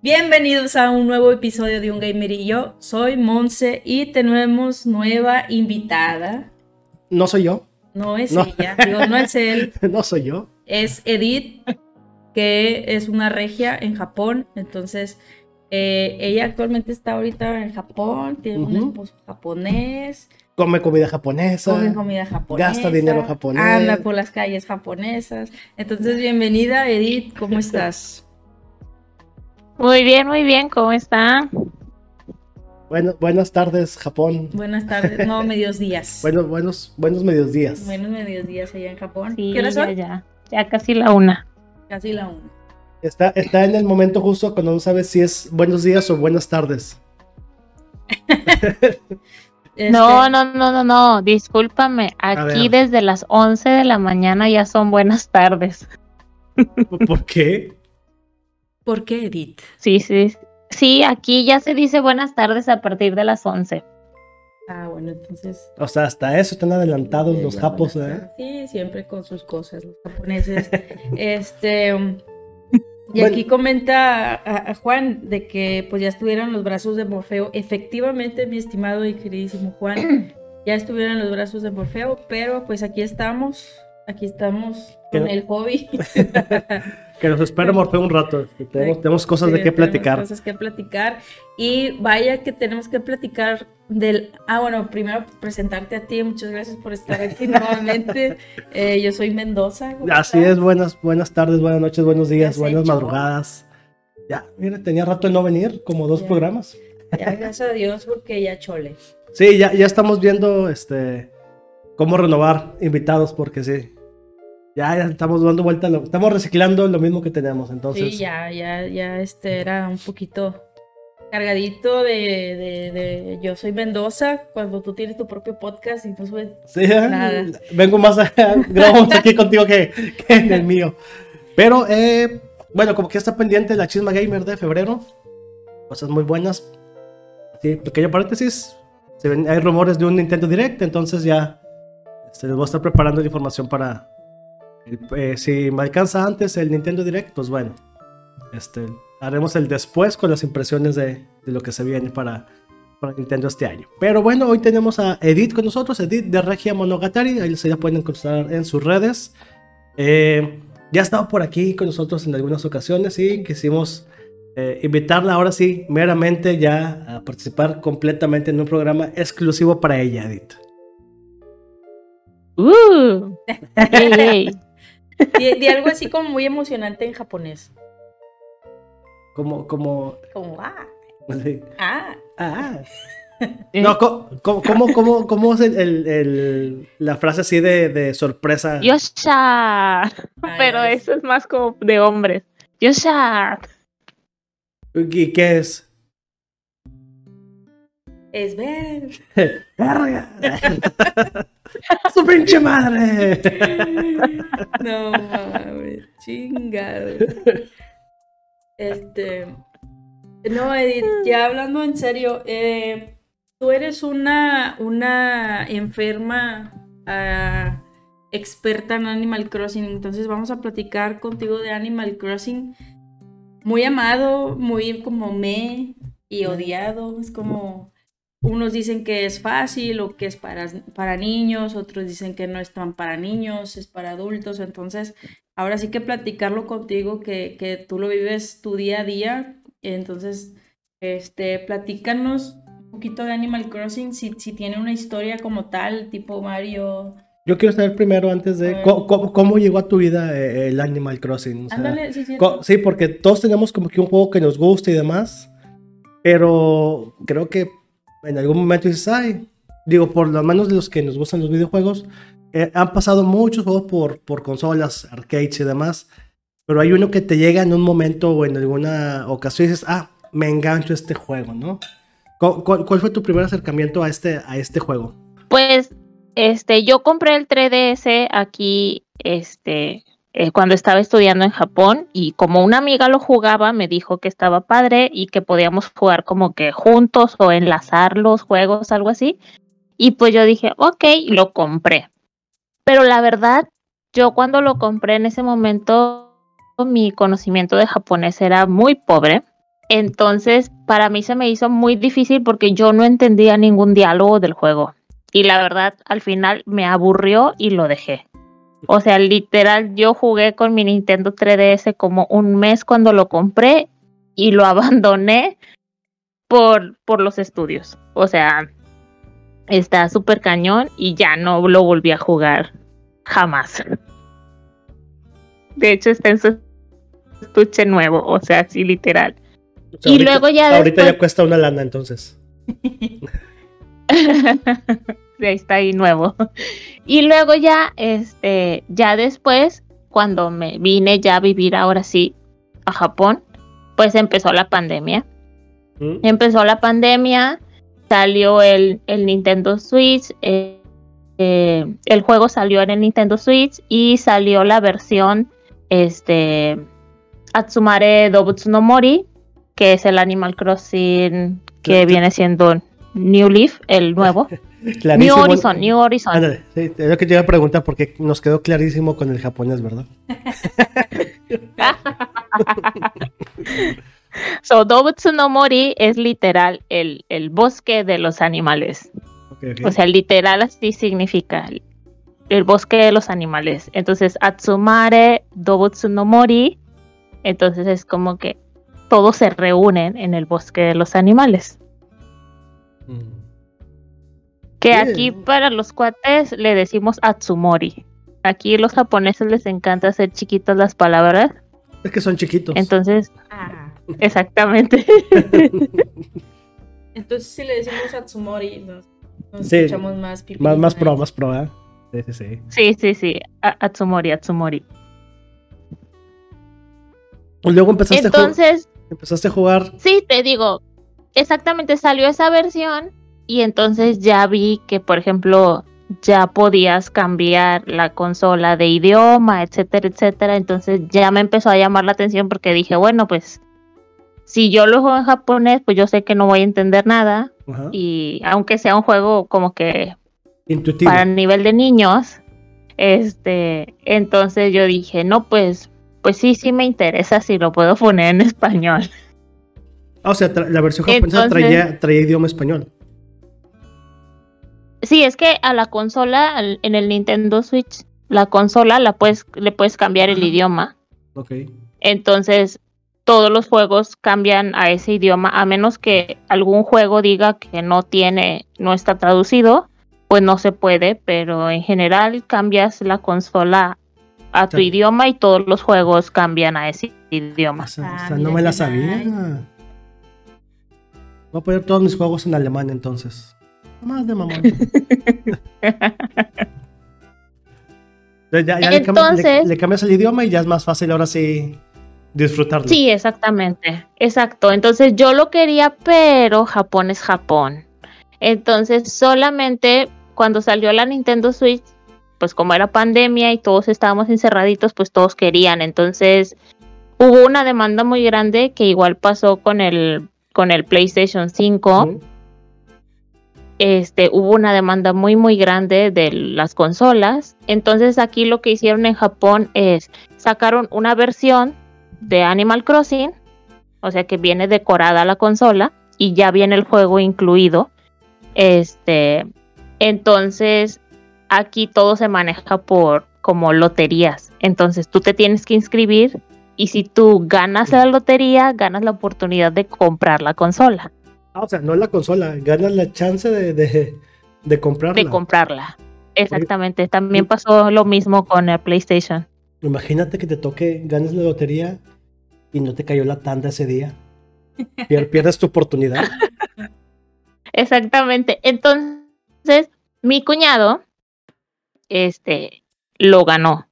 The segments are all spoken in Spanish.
Bienvenidos a un nuevo episodio de Un Gamer y yo. Soy Monse y tenemos nueva invitada. No soy yo. No es ella, digo, no es él. no soy yo. Es Edith, que es una regia en Japón. Entonces, eh, ella actualmente está ahorita en Japón, tiene un esposo japonés, Come comida japonesa. come comida japonesa, Gasta dinero japonés. anda por las calles japonesas. Entonces, bienvenida, Edith, ¿cómo estás? Muy bien, muy bien, ¿cómo están? Bueno, buenas tardes, Japón. Buenas tardes, no, medios días. Bueno, buenos, buenos medios días. Buenos medios días allá en Japón. Sí, ¿Qué hora ya, son? ya, ya casi la una. Casi la una. Está, está en el momento justo cuando no sabes si es buenos días o buenas tardes. Este, No, no, no, no, no, discúlpame, aquí desde las 11 de la mañana ya son buenas tardes. ¿Por qué? ¿Por qué, Edith? Sí, sí, sí, aquí ya se dice buenas tardes a partir de las 11. Ah, bueno, entonces. O sea, hasta eso están adelantados los japos, ¿eh? Sí, siempre con sus cosas, los japoneses. este. Y Bueno. aquí comenta a, a Juan de que pues ya estuvieron los brazos de Morfeo. Efectivamente, mi estimado y queridísimo Juan, ya estuvieron los brazos de Morfeo, pero pues aquí estamos, aquí estamos con el hobby. Que nos espera Morfeo un rato. Tenemos, tenemos cosas Sí, de qué tenemos platicar. Cosas que platicar. Y vaya que tenemos que platicar del. Ah, bueno, primero presentarte a ti. Muchas gracias por estar aquí nuevamente. Eh, yo soy Mendoza. ¿cómo Así estás? es, buenas, buenas tardes, buenas noches, buenos días, buenas hecho? madrugadas. Ya, mira, tenía rato de no venir, como dos Ya. programas. Ya, gracias a Dios, porque ya chole. Sí, ya, ya estamos viendo este cómo renovar invitados, porque sí. Ya, ya estamos dando vuelta, lo- estamos reciclando lo mismo que tenemos, entonces. Sí, ya, ya, ya este era un poquito cargadito de, de, de yo soy Mendoza cuando tú tienes tu propio podcast y no subes Sí, Nada. vengo más a, grabamos aquí contigo que, que en el mío. Pero, eh, bueno, como que está pendiente la Chisma Gamer de febrero. Cosas muy buenas. Sí, pequeño paréntesis. Se ven- hay rumores de un Nintendo Direct, entonces ya se les voy a estar preparando la información para. El- eh, si me alcanza antes el Nintendo Direct, pues bueno. Este, haremos el después con las impresiones de, de lo que se viene para, para Nintendo este año. Pero bueno, hoy tenemos a Edith con nosotros, Edith de Regia Monogatari, ahí se la pueden encontrar en sus redes. Eh, ya ha estado por aquí con nosotros en algunas ocasiones y quisimos eh, invitarla ahora sí, meramente ya a participar completamente en un programa exclusivo para ella, Edith. ¡Uh! ¡Ey, ey! Di, di algo así como muy emocionante en japonés. Como, como, Como, ah, sí. ah. Ah. No, co- ¿cómo, cómo, cómo es el- el- el- la frase así de, de sorpresa? ¡Yosha! Pero Ay, eso es más como de hombres. ¡Yosha! ¿Y qué es? Es ver. ¡Verga! ¡Su pinche madre! No mames, chingado. Este. No, Edith, ya hablando en serio, eh, tú eres una, una enferma ah, experta en Animal Crossing, entonces vamos a platicar contigo de Animal Crossing. Muy amado, muy como me y odiado. Es como unos dicen que es fácil o que es para, para niños, otros dicen que no es tan para niños, es para adultos. Entonces, ahora sí que platicarlo contigo, que, que tú lo vives tu día a día. Entonces, este, platícanos un poquito de Animal Crossing, si, si tiene una historia como tal, tipo Mario. Yo quiero saber primero, antes de, co- ¿cómo, llegó a tu vida eh, el Animal Crossing? O sea, Ándale, sí, sí, porque todos tenemos como que un juego que nos gusta y demás, pero creo que en algún momento dices, ay, digo, por lo menos de los que nos gustan los videojuegos, eh, han pasado muchos juegos por, por consolas, arcades y demás, pero hay uno que te llega en un momento o en alguna ocasión y dices, ah, me engancho este juego, ¿no? ¿Cu- ¿Cuál, cuál fue tu primer acercamiento a este, a este juego? Pues, este, yo compré el 3DS aquí, este, eh, cuando estaba estudiando en Japón y como una amiga lo jugaba, me dijo que estaba padre y que podíamos jugar como que juntos o enlazar los juegos, algo así. Y pues yo dije, ok, lo compré. Pero la verdad, yo cuando lo compré en ese momento, mi conocimiento de japonés era muy pobre. Entonces, para mí se me hizo muy difícil porque yo no entendía ningún diálogo del juego. Y la verdad, al final me aburrió y lo dejé. O sea, literal, yo jugué con mi Nintendo 3DS como un mes cuando lo compré y lo abandoné por, por los estudios. O sea, está súper cañón y ya no lo volví a jugar jamás. De hecho, está en su estuche nuevo, o sea, así literal. y luego ya. Ahorita ya cuesta una lana, entonces. ahí está ahí nuevo. Y luego ya, este, ya después, cuando me vine ya a vivir ahora sí a Japón, pues empezó la pandemia. ¿Mm? Empezó la pandemia, salió el, el Nintendo Switch, eh, eh, el juego salió en el Nintendo Switch y salió la versión este Atsumare Dobutsu no Mori, que es el Animal Crossing que viene siendo New Leaf, el nuevo. New Horizon, New Horizon. es lo que te iba a preguntar porque nos quedó clarísimo con el japonés, ¿verdad? so, Dobutsu no Mori es literal el, el bosque de los animales. O sea, literal así significa el bosque de los animales. Entonces, Atsumare Dobutsu no Mori. Entonces es como que todos se reúnen en el bosque de los animales. Mm. Que aquí para los cuates le decimos Atsumori. Aquí los japoneses les encanta hacer chiquitas las palabras. Es que son chiquitos. Entonces, ah. exactamente. Entonces, si le decimos Atsumori, nos, escuchamos más Más, más pro, más pro, ¿eh? Sí, sí, sí. Sí, sí, sí. Atsumori, Atsumori. Luego empezaste Entonces, a empezaste a jugar. Sí, te digo, exactamente salió esa versión y entonces ya vi que, por ejemplo, ya podías cambiar la consola de idioma, etcétera, etcétera. Entonces ya me empezó a llamar la atención porque dije, bueno, pues si yo lo juego en japonés, pues yo sé que no voy a entender nada. Y aunque sea un juego como que Intuitivo. para nivel de niños, este, entonces yo dije, no, pues, pues sí, sí me interesa si lo puedo poner en español. Ah, o sea, la versión japonesa traía, traía idioma español. Sí, es que a la consola, en el Nintendo Switch, la consola la puedes, le puedes cambiar el idioma. Ok. Entonces, todos los juegos cambian a ese idioma, a menos que algún juego diga que no tiene, no está traducido, pues no se puede, pero en general cambias la consola a tu idioma y todos los juegos cambian a ese idioma. O sea, ah, no me la sabía. Voy a poner todos mis juegos en alemán entonces. Más de mamón. ya, Entonces, le, cambias el idioma y ya es más fácil ahora sí disfrutarlo. Sí, exactamente. Exacto. Entonces yo lo quería, pero Japón es Japón. Entonces solamente cuando salió la Nintendo Switch, pues como era pandemia y todos estábamos encerraditos, pues todos querían. Entonces hubo una demanda muy grande que igual pasó con el con el PlayStation 5 este, hubo una demanda muy muy grande de las consolas. Entonces aquí lo que hicieron en Japón es sacaron una versión de Animal Crossing, o sea que viene decorada la consola y ya viene el juego incluido. Este, entonces aquí todo se maneja por como loterías. Entonces tú te tienes que inscribir y si tú ganas la lotería, ganas la oportunidad de comprar la consola. Ah, o sea, no la consola, ganas la chance de, de, comprarla. De comprarla. Exactamente. También pasó lo mismo con el PlayStation. Imagínate que te toque, ganas la lotería y no te cayó la tanda ese día. Pierdes tu oportunidad. Exactamente. Entonces, mi cuñado, este, lo ganó.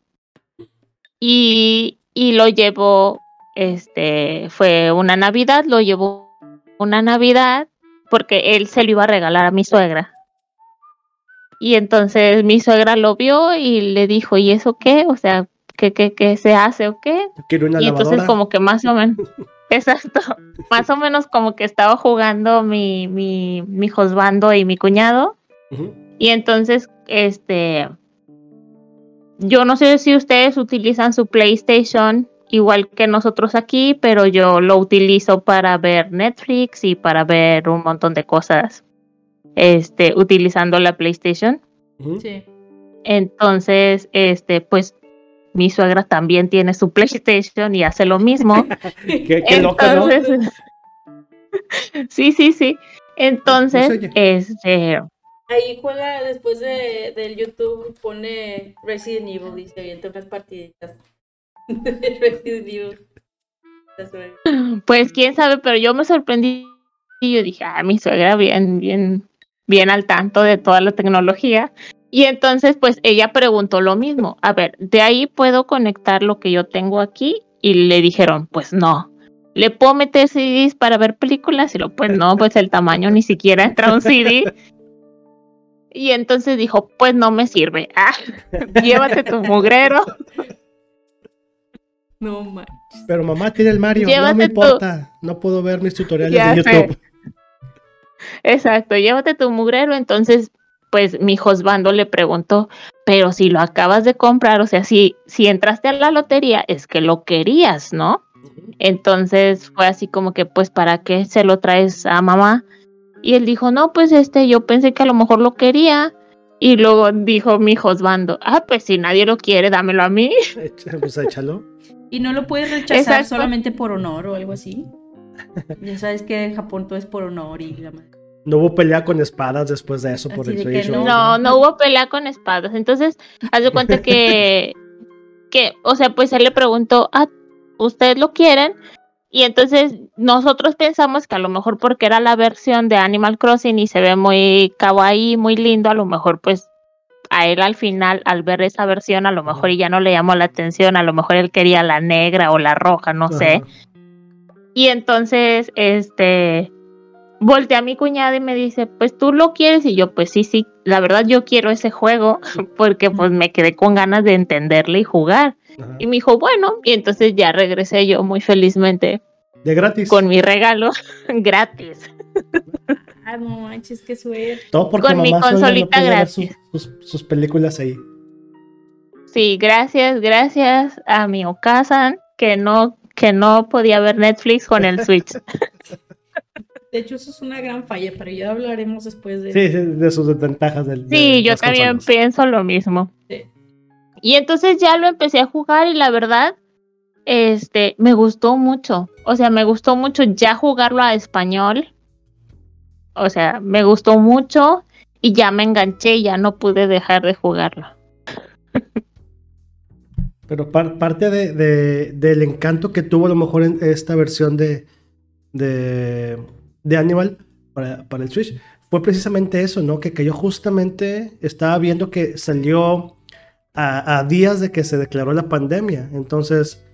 Y, y lo llevó, este, fue una Navidad, lo llevó una Navidad porque él se lo iba a regalar a mi suegra. Y entonces mi suegra lo vio y le dijo, ¿y eso qué? O sea, ¿qué, qué, qué se hace o qué? y entonces como que más o menos, exacto, más o menos como que estaba jugando mi, mi, mi josbando y mi cuñado. Y entonces, este, yo no sé si ustedes utilizan su PlayStation igual que nosotros aquí, pero yo lo utilizo para ver Netflix y para ver un montón de cosas, este, utilizando la PlayStation. Sí. Entonces, este, pues mi suegra también tiene su PlayStation y hace lo mismo. Qué, qué loca, ¿no? Entonces, sí, sí, sí. Entonces, No oye. este, Ahí juega después de, del YouTube, pone Resident Evil y se avienta unas partiditas. Pues quién sabe, pero yo me sorprendí y yo dije, ah, mi suegra bien, bien, bien al tanto de toda la tecnología. Y entonces, pues ella preguntó lo mismo. A ver, de ahí puedo conectar lo que yo tengo aquí y le dijeron, pues no. ¿Le puedo meter CDs para ver películas? Y lo, pues no, pues el tamaño ni siquiera entra un CD. Y entonces dijo, pues no me sirve. Ah, llévate tu mugrero. No manches. Pero mamá tiene el Mario, no me Llévate importa. No puedo ver mis tutoriales Ya de sé. YouTube. Exacto, llévate tu mugrero. Entonces, pues mi Josbando le preguntó, pero si lo acabas de comprar, o sea, si, si entraste a la lotería, es que lo querías, ¿no? Entonces fue así como que, pues, ¿para qué se lo traes a mamá? Y él dijo, no, pues este, yo pensé que a lo mejor lo quería. Y luego dijo mi Josbando, ah, pues si nadie lo quiere, dámelo a mí. Pues échalo. Y no lo puedes rechazar Exacto. solamente por honor o algo así. Ya sabes que en Japón todo es por honor y la madre. No hubo pelea con espadas después de eso por Así el de que Switch. no. No, no hubo pelea con espadas. Entonces, haz de cuenta que, que, o sea, pues él le preguntó, ah, ¿ustedes lo quieren? Y entonces nosotros pensamos que a lo mejor porque era la versión de Animal Crossing y se ve muy kawaii, muy lindo, a lo mejor pues a él al final, al ver esa versión, a lo mejor y ya no le llamó la atención, a lo mejor él quería la negra o la roja, no sé. Y entonces, este, volteé a mi cuñada y me dice, pues tú lo quieres. Y yo, pues sí, sí, la verdad yo quiero ese juego porque pues me quedé con ganas de entenderle y jugar. Ajá. Y me dijo, bueno, y entonces ya regresé yo muy felizmente De gratis. con mi regalo gratis. Ah, no manches, qué suerte. Todo porque con mi mamá consolita no podía ver gratis. sus, sus- sus películas ahí. Sí, gracias, gracias a mi Okasan que no, que no podía ver Netflix con el Switch. De hecho, eso es una gran falla, pero ya hablaremos después de Sí, de sus desventajas del. de Sí, yo también consolas. pienso lo mismo. Sí. Y entonces ya lo empecé a jugar y la verdad, este, me gustó mucho. O sea, me gustó mucho ya jugarlo a español. O sea, me gustó mucho y ya me enganché y ya no pude dejar de jugarlo. Pero par- parte de, de- del encanto que tuvo a lo mejor en esta versión de, de, de Animal para, para el Switch fue precisamente eso, ¿no? Que, que yo justamente estaba viendo que salió a, a días de que se declaró la pandemia. Entonces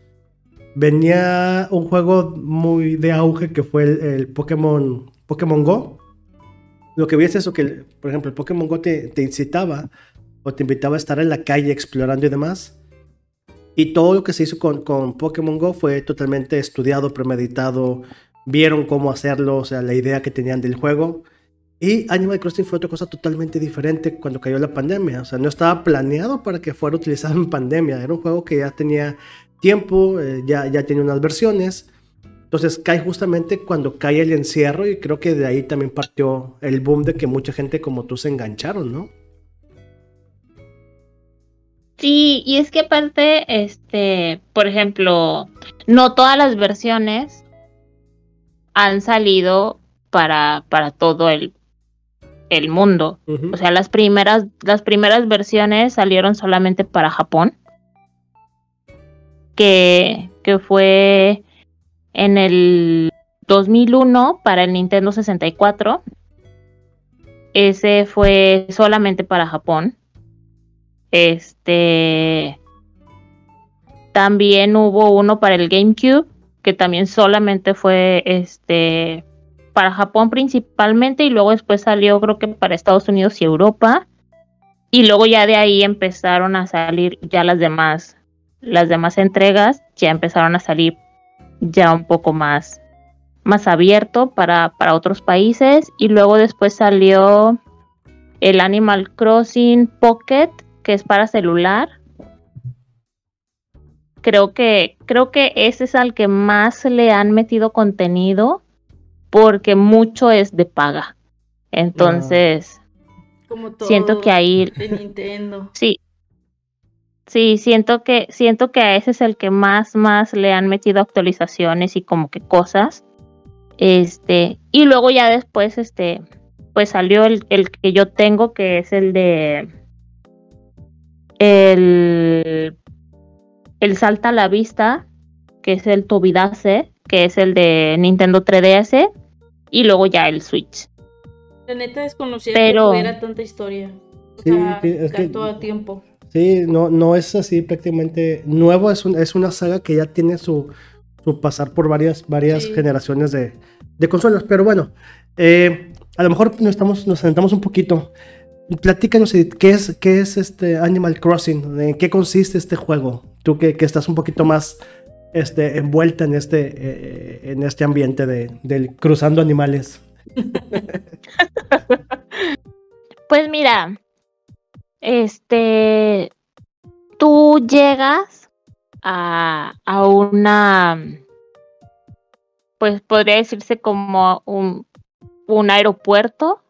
venía un juego muy de auge que fue el, el Pokémon, Pokémon Go. Lo que vi es eso, que por ejemplo el Pokémon Go te, te incitaba o te invitaba a estar en la calle explorando y demás. Y todo lo que se hizo con, con Pokémon Go fue totalmente estudiado, premeditado. Vieron cómo hacerlo, o sea, la idea que tenían del juego. Y Animal Crossing fue otra cosa totalmente diferente cuando cayó la pandemia. O sea, no estaba planeado para que fuera utilizado en pandemia. Era un juego que ya tenía tiempo, eh, ya, ya tenía unas versiones. Entonces cae justamente cuando cae el encierro y creo que de ahí también partió el boom de que mucha gente como tú se engancharon, ¿no? Sí, y es que aparte, este, por ejemplo, no todas las versiones han salido para, para todo el, el mundo. O sea, las primeras, las primeras versiones salieron solamente para Japón. Que, que fue en el 2001 para el Nintendo 64. Ese fue solamente para Japón. Este. También hubo uno para el GameCube, que también solamente fue este para Japón principalmente y luego después salió creo que para Estados Unidos y Europa y luego ya de ahí empezaron a salir ya las demás las demás entregas ya empezaron a salir ya un poco más más abierto para, para otros países y luego después salió el Animal Crossing Pocket, que es para celular. Creo que, creo que ese es al que más le han metido contenido porque mucho es de paga. Entonces, Como todo siento que ahí de Nintendo. Sí. Sí, siento que, siento que a ese es el que más, más le han metido actualizaciones y como que cosas. Este, y luego ya después, este, pues salió el, el que yo tengo, que es el de el, el Salta a la Vista, que es el Tobidace, que es el de Nintendo 3DS, y luego ya el Switch. La neta desconocía Pero- que tuviera tanta historia. O Sí, sea, sí, es que- todo tiempo. Sí, no, no es así prácticamente nuevo, es, un- es una saga que ya tiene su, su pasar por varias, varias Sí. generaciones de, de consolas. Pero bueno, eh, a lo mejor nos, estamos, nos sentamos un poquito. Platícanos, ¿qué es, qué es este Animal Crossing? ¿En qué consiste este juego? Tú que, que estás un poquito más este, envuelta en este, eh, en este ambiente de, del cruzando animales. Pues mira, este, tú llegas a, a una, pues podría decirse como un, un aeropuerto.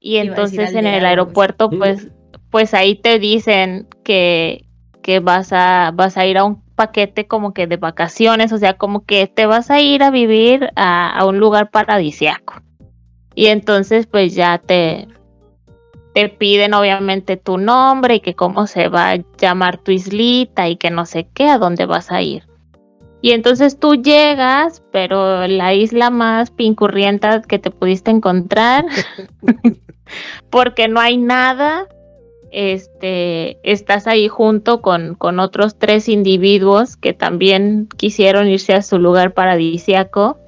Y entonces en el aeropuerto, pues, pues ahí te dicen que, que vas a, vas a ir a un paquete como que de vacaciones, o sea, como que te vas a ir a vivir a, a un lugar paradisiaco. Y entonces pues ya te, te piden obviamente tu nombre y que cómo se va a llamar tu islita y que no sé qué, a dónde vas a ir. Y entonces tú llegas, pero la isla más pincurrienta que te pudiste encontrar, porque no hay nada, este, estás ahí junto con, con otros tres individuos que también quisieron irse a su lugar paradisiaco.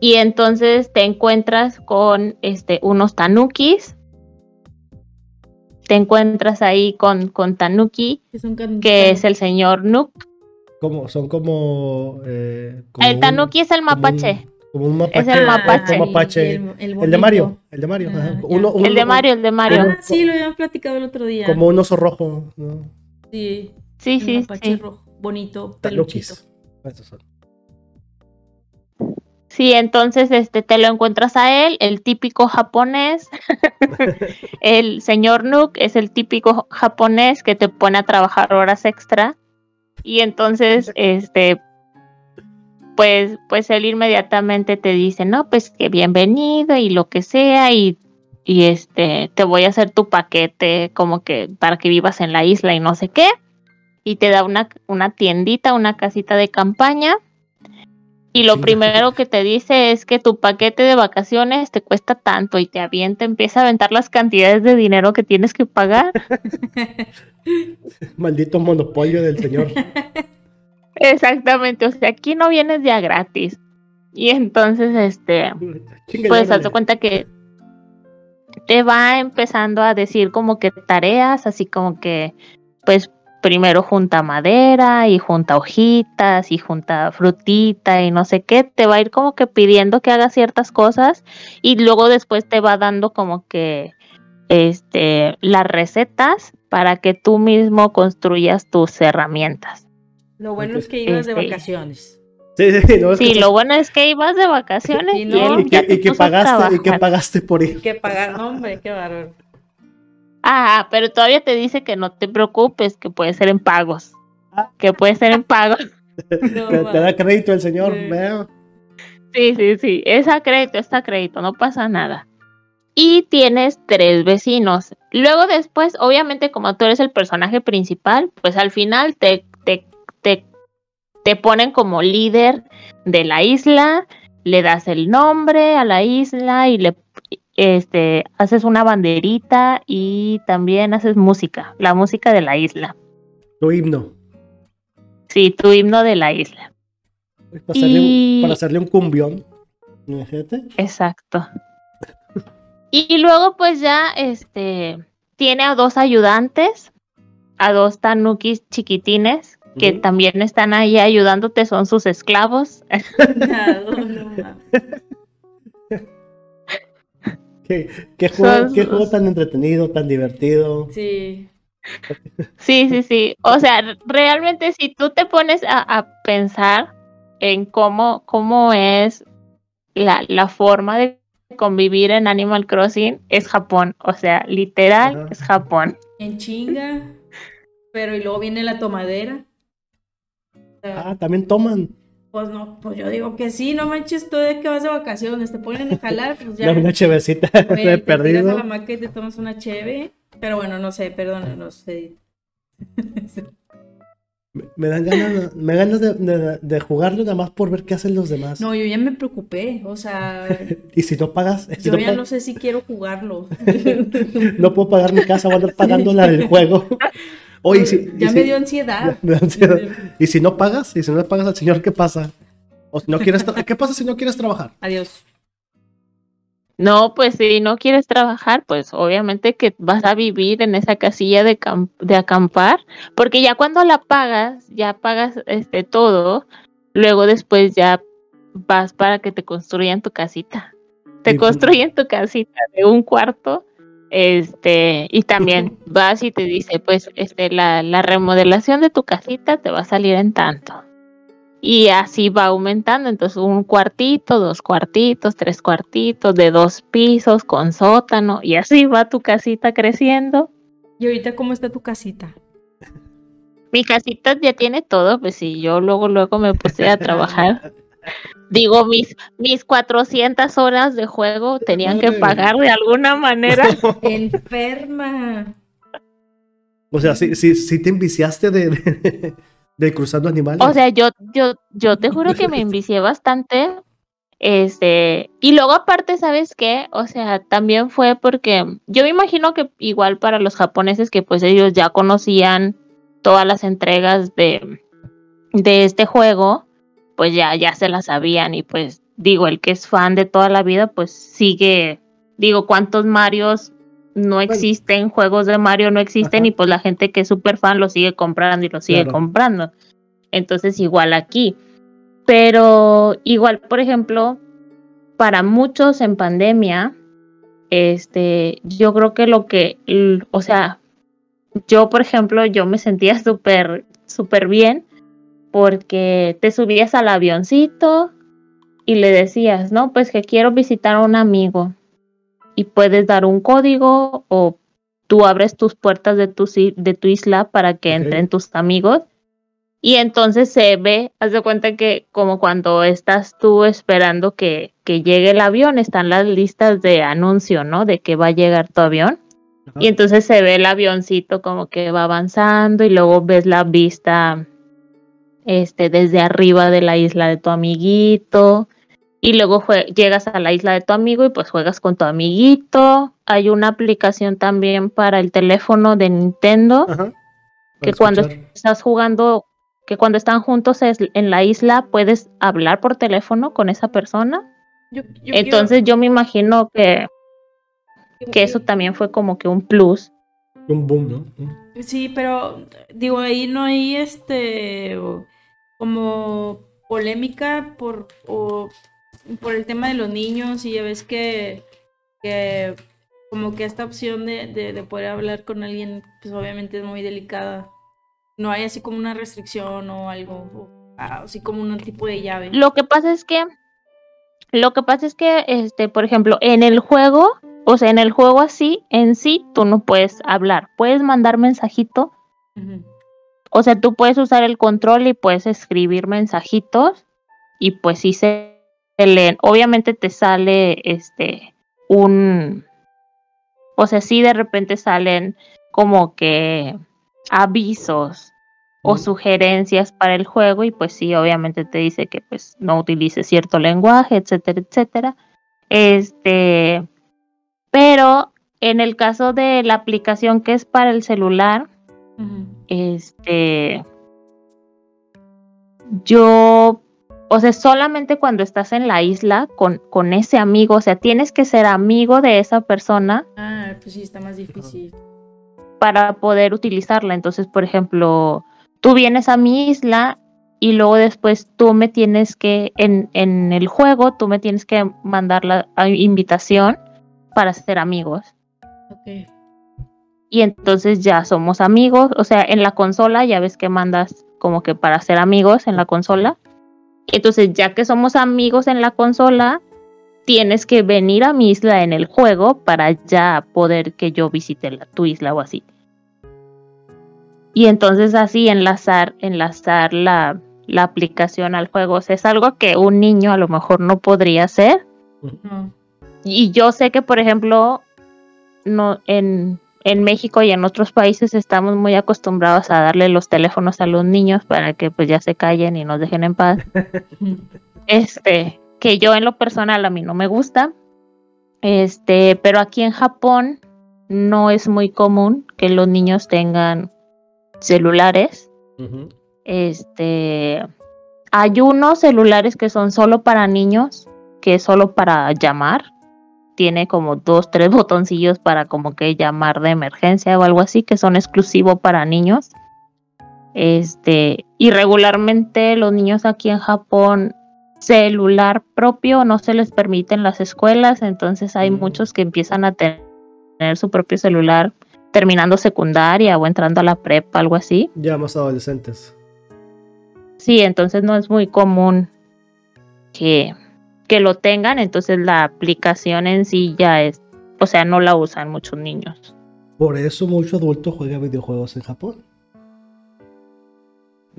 Y entonces te encuentras con este, unos tanukis. Te encuentras ahí con, con Tanuki, can- que es el señor Nook. Como, son como... eh, como El un- Tanuki es el como un- mapache. Como un mapache. Es el mapache. un mapache. y el, El de Mario, el de Mario. Ah, ya. Uno- El de uno- Mario, el de Mario. Ah, sí, lo habían platicado el otro día. Como un oso rojo. ¿no? Sí, Sí, el sí, mapache sí. rojo, bonito, peluchito. Tanukis. Esos son. Sí, entonces este te lo encuentras a él, el típico japonés. el señor Nook es el típico japonés que te pone a trabajar horas extra. Y entonces, este, pues, pues él inmediatamente te dice, no, pues que bienvenido y lo que sea, y, y este, te voy a hacer tu paquete como que para que vivas en la isla y no sé qué. Y te da una, una tiendita, una casita de campaña. Y lo primero que te dice es que tu paquete de vacaciones te cuesta tanto y te avienta, empieza a aventar las cantidades de dinero que tienes que pagar. Maldito monopolio del señor. Exactamente, o sea, aquí no vienes ya gratis. Y entonces, este, pues hazte cuenta que te va empezando a decir como que tareas, así como que, pues primero junta madera y junta hojitas y junta frutita y no sé qué, te va a ir como que pidiendo que hagas ciertas cosas y luego después te va dando como que este las recetas para que tú mismo construyas tus herramientas. Lo bueno es que ibas de Este. vacaciones. Sí, sí, sí, no, es Sí, lo bueno es que ibas de vacaciones y no, él y ya que, y que pagaste, y que pagaste por ir. Que pagar, hombre, qué bárbaro. Ah, pero todavía te dice que no te preocupes, que puede ser en pagos. Ah. Que puede ser en pagos. No, te, da crédito el señor. Sí. Sí, sí, sí. Es a crédito, está a crédito, no pasa nada. Y tienes tres vecinos. Luego después, obviamente, como tú eres el personaje principal, pues al final te, te, te, te ponen como líder de la isla, le das el nombre a la isla y le este haces una banderita y también haces música, la música de la isla. Tu himno. Sí, tu himno de la isla. Para hacerle, Y- un, para hacerle un cumbión. Imagínate. Exacto. Y luego pues ya este tiene a dos ayudantes, a dos tanukis chiquitines que también están ahí ayudándote, son sus esclavos. No, no, no, qué, qué juego, Son- qué juego tan entretenido, tan divertido. Sí. Sí, sí, sí. O sea, realmente si tú te pones a, a pensar en cómo, cómo es la, la forma de convivir en Animal Crossing, es Japón. O sea, literal Ajá. es Japón. En chinga. Pero y luego viene la tomadera. Ah, también toman. Pues no, pues yo digo que sí, no manches, tú de que vas de vacaciones, te ponen a jalar, pues ya. Una chevecita güey, de te tiras a perdido. la maca y te tomas una cheve. Pero bueno, no sé, perdón, no sé. Me dan ganas, me dan ganas de, de- de jugarlo nada más por ver qué hacen los demás. No, yo ya me preocupé, o sea, Y si no pagas, si yo no, ya no sé si quiero jugarlo. no puedo pagar mi casa, voy a andar pagando la del juego. Oye, y si, ya me si- dio ansiedad. me da ansiedad. Y si no pagas, y si no le pagas al señor, ¿qué pasa? O si no quieres, ¿qué pasa si no quieres trabajar? Adiós. No, pues si no quieres trabajar, pues obviamente que vas a vivir en esa casilla de, de acampar, porque ya cuando la pagas, ya pagas este todo, luego después ya vas para que te construyan tu casita. Te construyen tu casita de un cuarto, este, y también vas y te dice, pues, este, la, la remodelación de tu casita te va a salir en tanto. Y así va aumentando, entonces un cuartito, dos cuartitos, tres cuartitos, de dos pisos, con sótano, y así va tu casita creciendo. ¿Y ahorita cómo está tu casita? Mi casita ya tiene todo, pues si yo luego, luego me puse a trabajar. Digo, mis, mis 400 horas de juego tenían que pagar de alguna manera. Enferma. O sea, si, si, si te enviciaste de, de, de cruzando animales. O sea, yo, yo, yo te juro que me envicié bastante. Este, y luego aparte, ¿sabes qué? O sea, también fue porque yo me imagino que igual para los japoneses que pues ellos ya conocían todas las entregas de, de este juego, pues ya, ya se las sabían y pues digo, el que es fan de toda la vida, pues sigue, digo, ¿cuántos Marios no existen? Juegos de Mario no existen Ajá. y pues la gente que es súper fan lo sigue comprando y lo sigue Claro. comprando. Entonces igual aquí. Pero igual, por ejemplo, para muchos en pandemia, este, yo creo que lo que, o sea, yo, por ejemplo, yo me sentía súper, súper bien porque te subías al avioncito y le decías, no, pues que quiero visitar a un amigo y puedes dar un código o tú abres tus puertas de tu, de tu isla para que entren tus amigos y entonces se ve, haz de cuenta que como cuando estás tú esperando que, que llegue el avión, están las listas de anuncio, ¿no? De que va a llegar tu avión. Y entonces se ve el avioncito como que va avanzando y luego ves la vista este desde arriba de la isla de tu amiguito y luego llegas a la isla de tu amigo y pues juegas con tu amiguito. Hay una aplicación también para el teléfono de Nintendo Ajá. que cuando estás jugando, que cuando están juntos es- en la isla puedes hablar por teléfono con esa persona. Yo- yo Entonces yo me imagino que, que eso también fue como que un plus. Un boom, ¿no? Sí, pero digo, ahí no hay este como polémica por, o- por el tema de los niños y ya ves que, que como que esta opción de, de- de poder hablar con alguien, pues obviamente es muy delicada. No hay así como una restricción o algo, o- ah, así como un tipo de llave. Lo que pasa es que, lo que pasa es que, este, por ejemplo, en el juego, o sea, en el juego así, en sí, tú no puedes hablar, puedes mandar mensajito, Ujú. O sea, tú puedes usar el control y puedes escribir mensajitos y pues sí se leen. Obviamente te sale este un o sea, sí de repente salen como que avisos o Mm. sugerencias para el juego y pues sí, obviamente te dice que pues no utilices cierto lenguaje, etcétera, etcétera. Este, pero en el caso de la aplicación que es para el celular, Este yo o sea solamente cuando estás en la isla con, con ese amigo o sea tienes que ser amigo de esa persona Ah, pues sí, está más difícil. para poder utilizarla entonces por ejemplo tú vienes a mi isla y luego después tú me tienes que en, en el juego tú me tienes que mandar la invitación para ser amigos. Ok. Y entonces ya somos amigos, o sea, en la consola ya ves que mandas como que para ser amigos en la consola. Entonces, ya que somos amigos en la consola, tienes que venir a mi isla en el juego para ya poder que yo visite la, tu isla o así. Y entonces así enlazar, enlazar la, la aplicación al juego. O sea, es algo que un niño a lo mejor no podría hacer. Y yo sé que, por ejemplo, no, en, en México y en otros países estamos muy acostumbrados a darle los teléfonos a los niños para que pues ya se callen y nos dejen en paz. Este, que yo en lo personal a mí no me gusta. Este, pero aquí en Japón no es muy común que los niños tengan celulares. Este, hay unos celulares que son solo para niños, que es solo para llamar. Tiene como dos, tres botoncillos para como que llamar de emergencia o algo así, que son exclusivos para niños. Este, y regularmente los niños aquí en Japón, celular propio no se les permite en las escuelas, entonces hay Mm. muchos que empiezan a ten- tener su propio celular terminando secundaria o entrando a la prepa, algo así. Ya más adolescentes. Sí, entonces no es muy común que, que lo tengan, entonces la aplicación en sí ya es, o sea, no la usan muchos niños. Por eso mucho adulto juega videojuegos en Japón.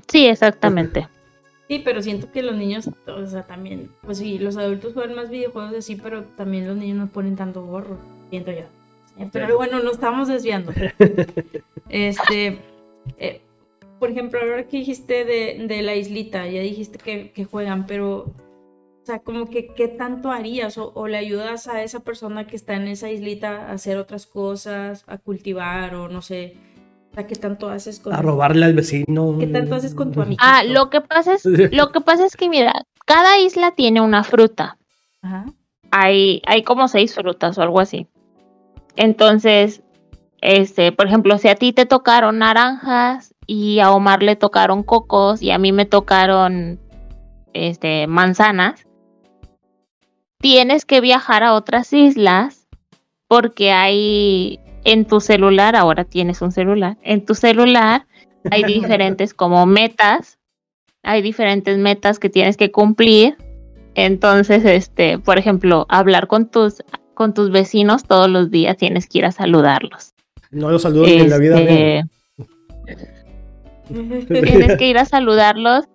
Sí, exactamente. Sí, pero siento que los niños, o sea, también, pues sí, los adultos juegan más videojuegos así, pero también los niños no ponen tanto gorro, siento yo. Eh, Pero bueno, nos estamos desviando. Este, eh, por ejemplo, ahora que dijiste de, de la islita, ya dijiste que, que juegan, pero, o sea, como que, ¿qué tanto harías? O, o le ayudas a esa persona que está en esa islita a hacer otras cosas, a cultivar, o no sé, o sea, ¿qué tanto haces con... A robarle al vecino. ¿Qué tanto haces con tu amigo? Ah, lo que pasa es, lo que pasa es que mira, cada isla tiene una fruta. Ajá. Hay, hay como seis frutas o algo así. Entonces, este, por ejemplo, si a ti te tocaron naranjas y a Omar le tocaron cocos y a mí me tocaron este, manzanas, tienes que viajar a otras islas porque hay en tu celular, ahora tienes un celular, en tu celular hay diferentes como metas, hay diferentes metas que tienes que cumplir. Entonces, este, por ejemplo, hablar con tus con tus vecinos todos los días tienes que ir a saludarlos. No lo saludo ni en la vida. Este, tienes que ir a saludarlos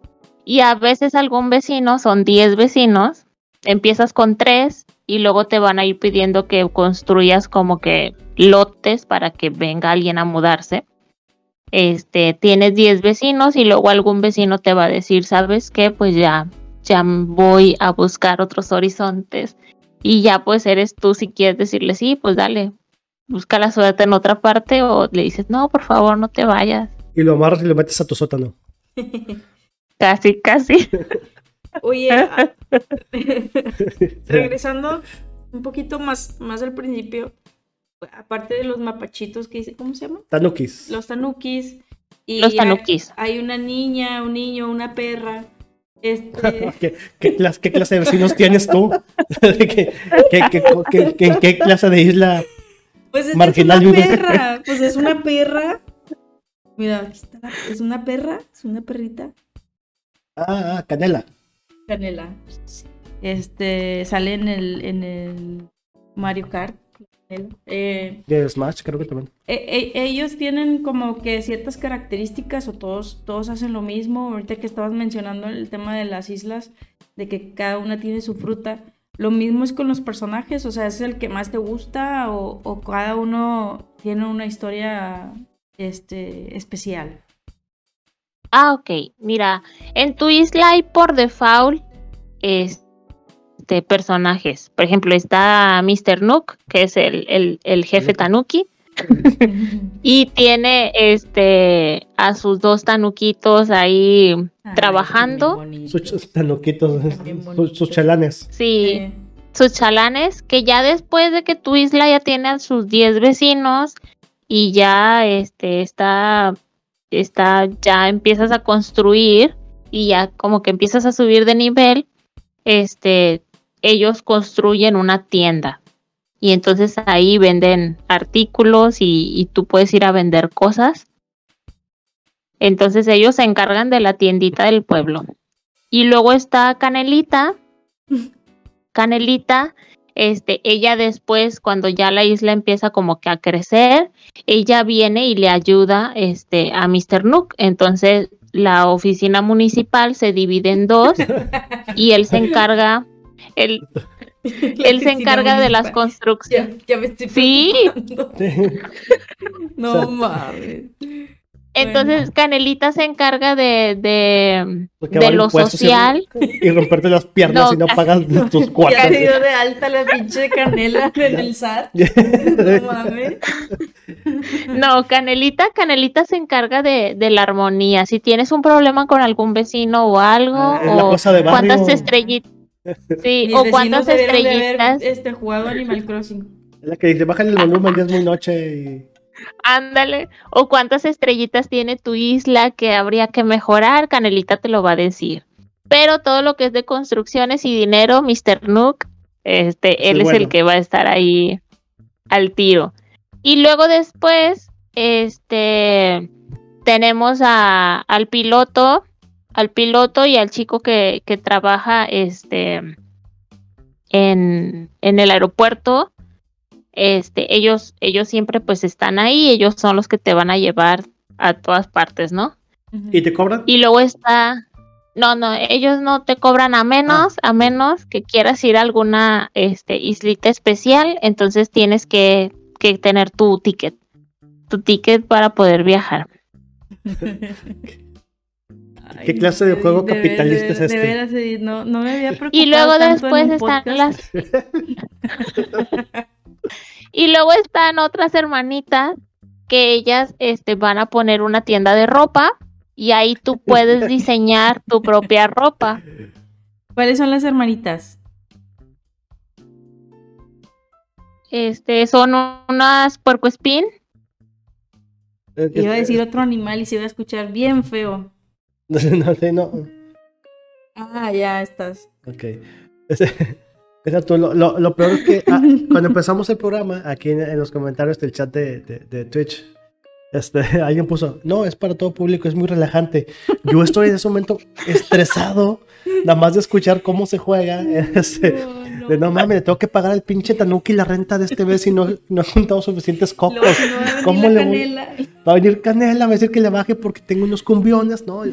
y a veces algún vecino, son 10 vecinos, empiezas con 3 y luego te van a ir pidiendo que construyas como que lotes para que venga alguien a mudarse. Este, tienes 10 vecinos y luego algún vecino te va a decir, ¿sabes qué? Pues ya ya voy a buscar otros horizontes y ya pues eres tú si quieres decirle, sí, pues dale, busca la suerte en otra parte o le dices, no, por favor, no te vayas. Y lo amarras y lo metes a tu sótano. Casi, casi. Oye, a- regresando un poquito más, más al principio, aparte de los mapachitos que dice, ¿cómo se llaman? Tanukis. Los tanukis. Y Los hay- tanukis. Hay, una niña, un niño, una perra. Este, ¿Qué, qué clase, qué clase de vecinos tienes tú? ¿Qué, qué, qué- qué- qué- qué- qué clase de isla? pues es, Marginal es una vive. perra. Pues es una perra. Mira, aquí está. Es una perra, es una perrita. Ah, ah, Canela. Canela. Este sale en el, en el Mario Kart. Eh, De Smash, creo que también. e- e- ellos tienen como que ciertas características o todos, todos hacen lo mismo. Ahorita que estabas mencionando el tema de las islas, de que cada una tiene su fruta. Lo mismo es con los personajes, o sea, ¿es el que más te gusta o, o cada uno tiene una historia este, especial? Ah, ok. Mira, en tu isla hay por default este, personajes. Por ejemplo, está Mr. Nook, que es el, el, el jefe. Tanuki. Y tiene este a sus dos tanuquitos ahí Ay, trabajando. Sus tanuquitos, sus, chalanes. Sí, Eh, sus chalanes, que ya después de que tu isla ya tiene a sus 10 vecinos y ya este está, está, ya empiezas a construir y ya como que empiezas a subir de nivel, este, ellos construyen una tienda. y entonces ahí venden artículos y, y tú puedes ir a vender cosas. Entonces ellos se encargan de la tiendita del pueblo. Y luego está Canelita. Canelita, este, ella después, cuando ya la isla empieza como que a crecer, ella viene y le ayuda este, a Mr. Nook. Entonces la oficina municipal se divide en dos y él se encarga, él, él se encarga de las construcciones. Ya, ya me estoy Sí. No mames. Entonces Canelita se encarga de, de, lo y- social. Y romperte las piernas No, y no pagas tus Ya cuartos. te dio de alta la pinche canela en el SAT. No mames. No, Canelita, Canelita se encarga de, de la armonía. Si tienes un problema con algún vecino o algo, Ah, o cosa de barrio. cuántas estrellitas, sí, Mis o cuántas debieron de haber, estrellitas, este, jugado Animal Crossing. La que dice, bájale el volumen, ya es muy noche y... ándale, o cuántas estrellitas tiene tu isla que habría que mejorar, Canelita te lo va a decir. Pero todo lo que es de construcciones y dinero, Mr. Nook, este, Sí, él es el que va a estar ahí al tiro. Y luego después, este, tenemos a, al piloto, al piloto y al chico que, que trabaja, este, en, en el aeropuerto. Este, ellos, ellos siempre pues están ahí, ellos son los que te van a llevar a todas partes, ¿no? ¿Y te cobran? Y luego está, no, no, ellos no te cobran a menos, a menos que quieras ir a alguna este, islita especial, entonces tienes que, que tener tu ticket, tu ticket para poder viajar. ¿Qué clase de juego capitalista es de este? veras, no, no me había preocupado Y luego tanto en después un están podcast. las y luego están otras hermanitas que ellas este, van a poner una tienda de ropa y ahí tú puedes diseñar tu propia ropa. ¿Cuáles son las hermanitas? Este, son unas puercoespín. Iba a decir otro animal y se iba a escuchar bien feo. No, no, no. Ah, ya estás. Ok. Esa tú, lo, lo- lo peor es que ah, cuando empezamos el programa, aquí en, en los comentarios del chat de, de- de Twitch, este, alguien puso, no, es para todo público, es muy relajante. Yo estoy en ese momento estresado, nada más de escuchar cómo se juega. este, No, de no mames, le tengo que pagar el pinche tanuki la renta de este mes y no, no he juntado suficientes cocos. No va a venir ¿Cómo le voy- canela. Va a venir Canela, me va a decir que le baje porque tengo unos cumbiones, ¿no?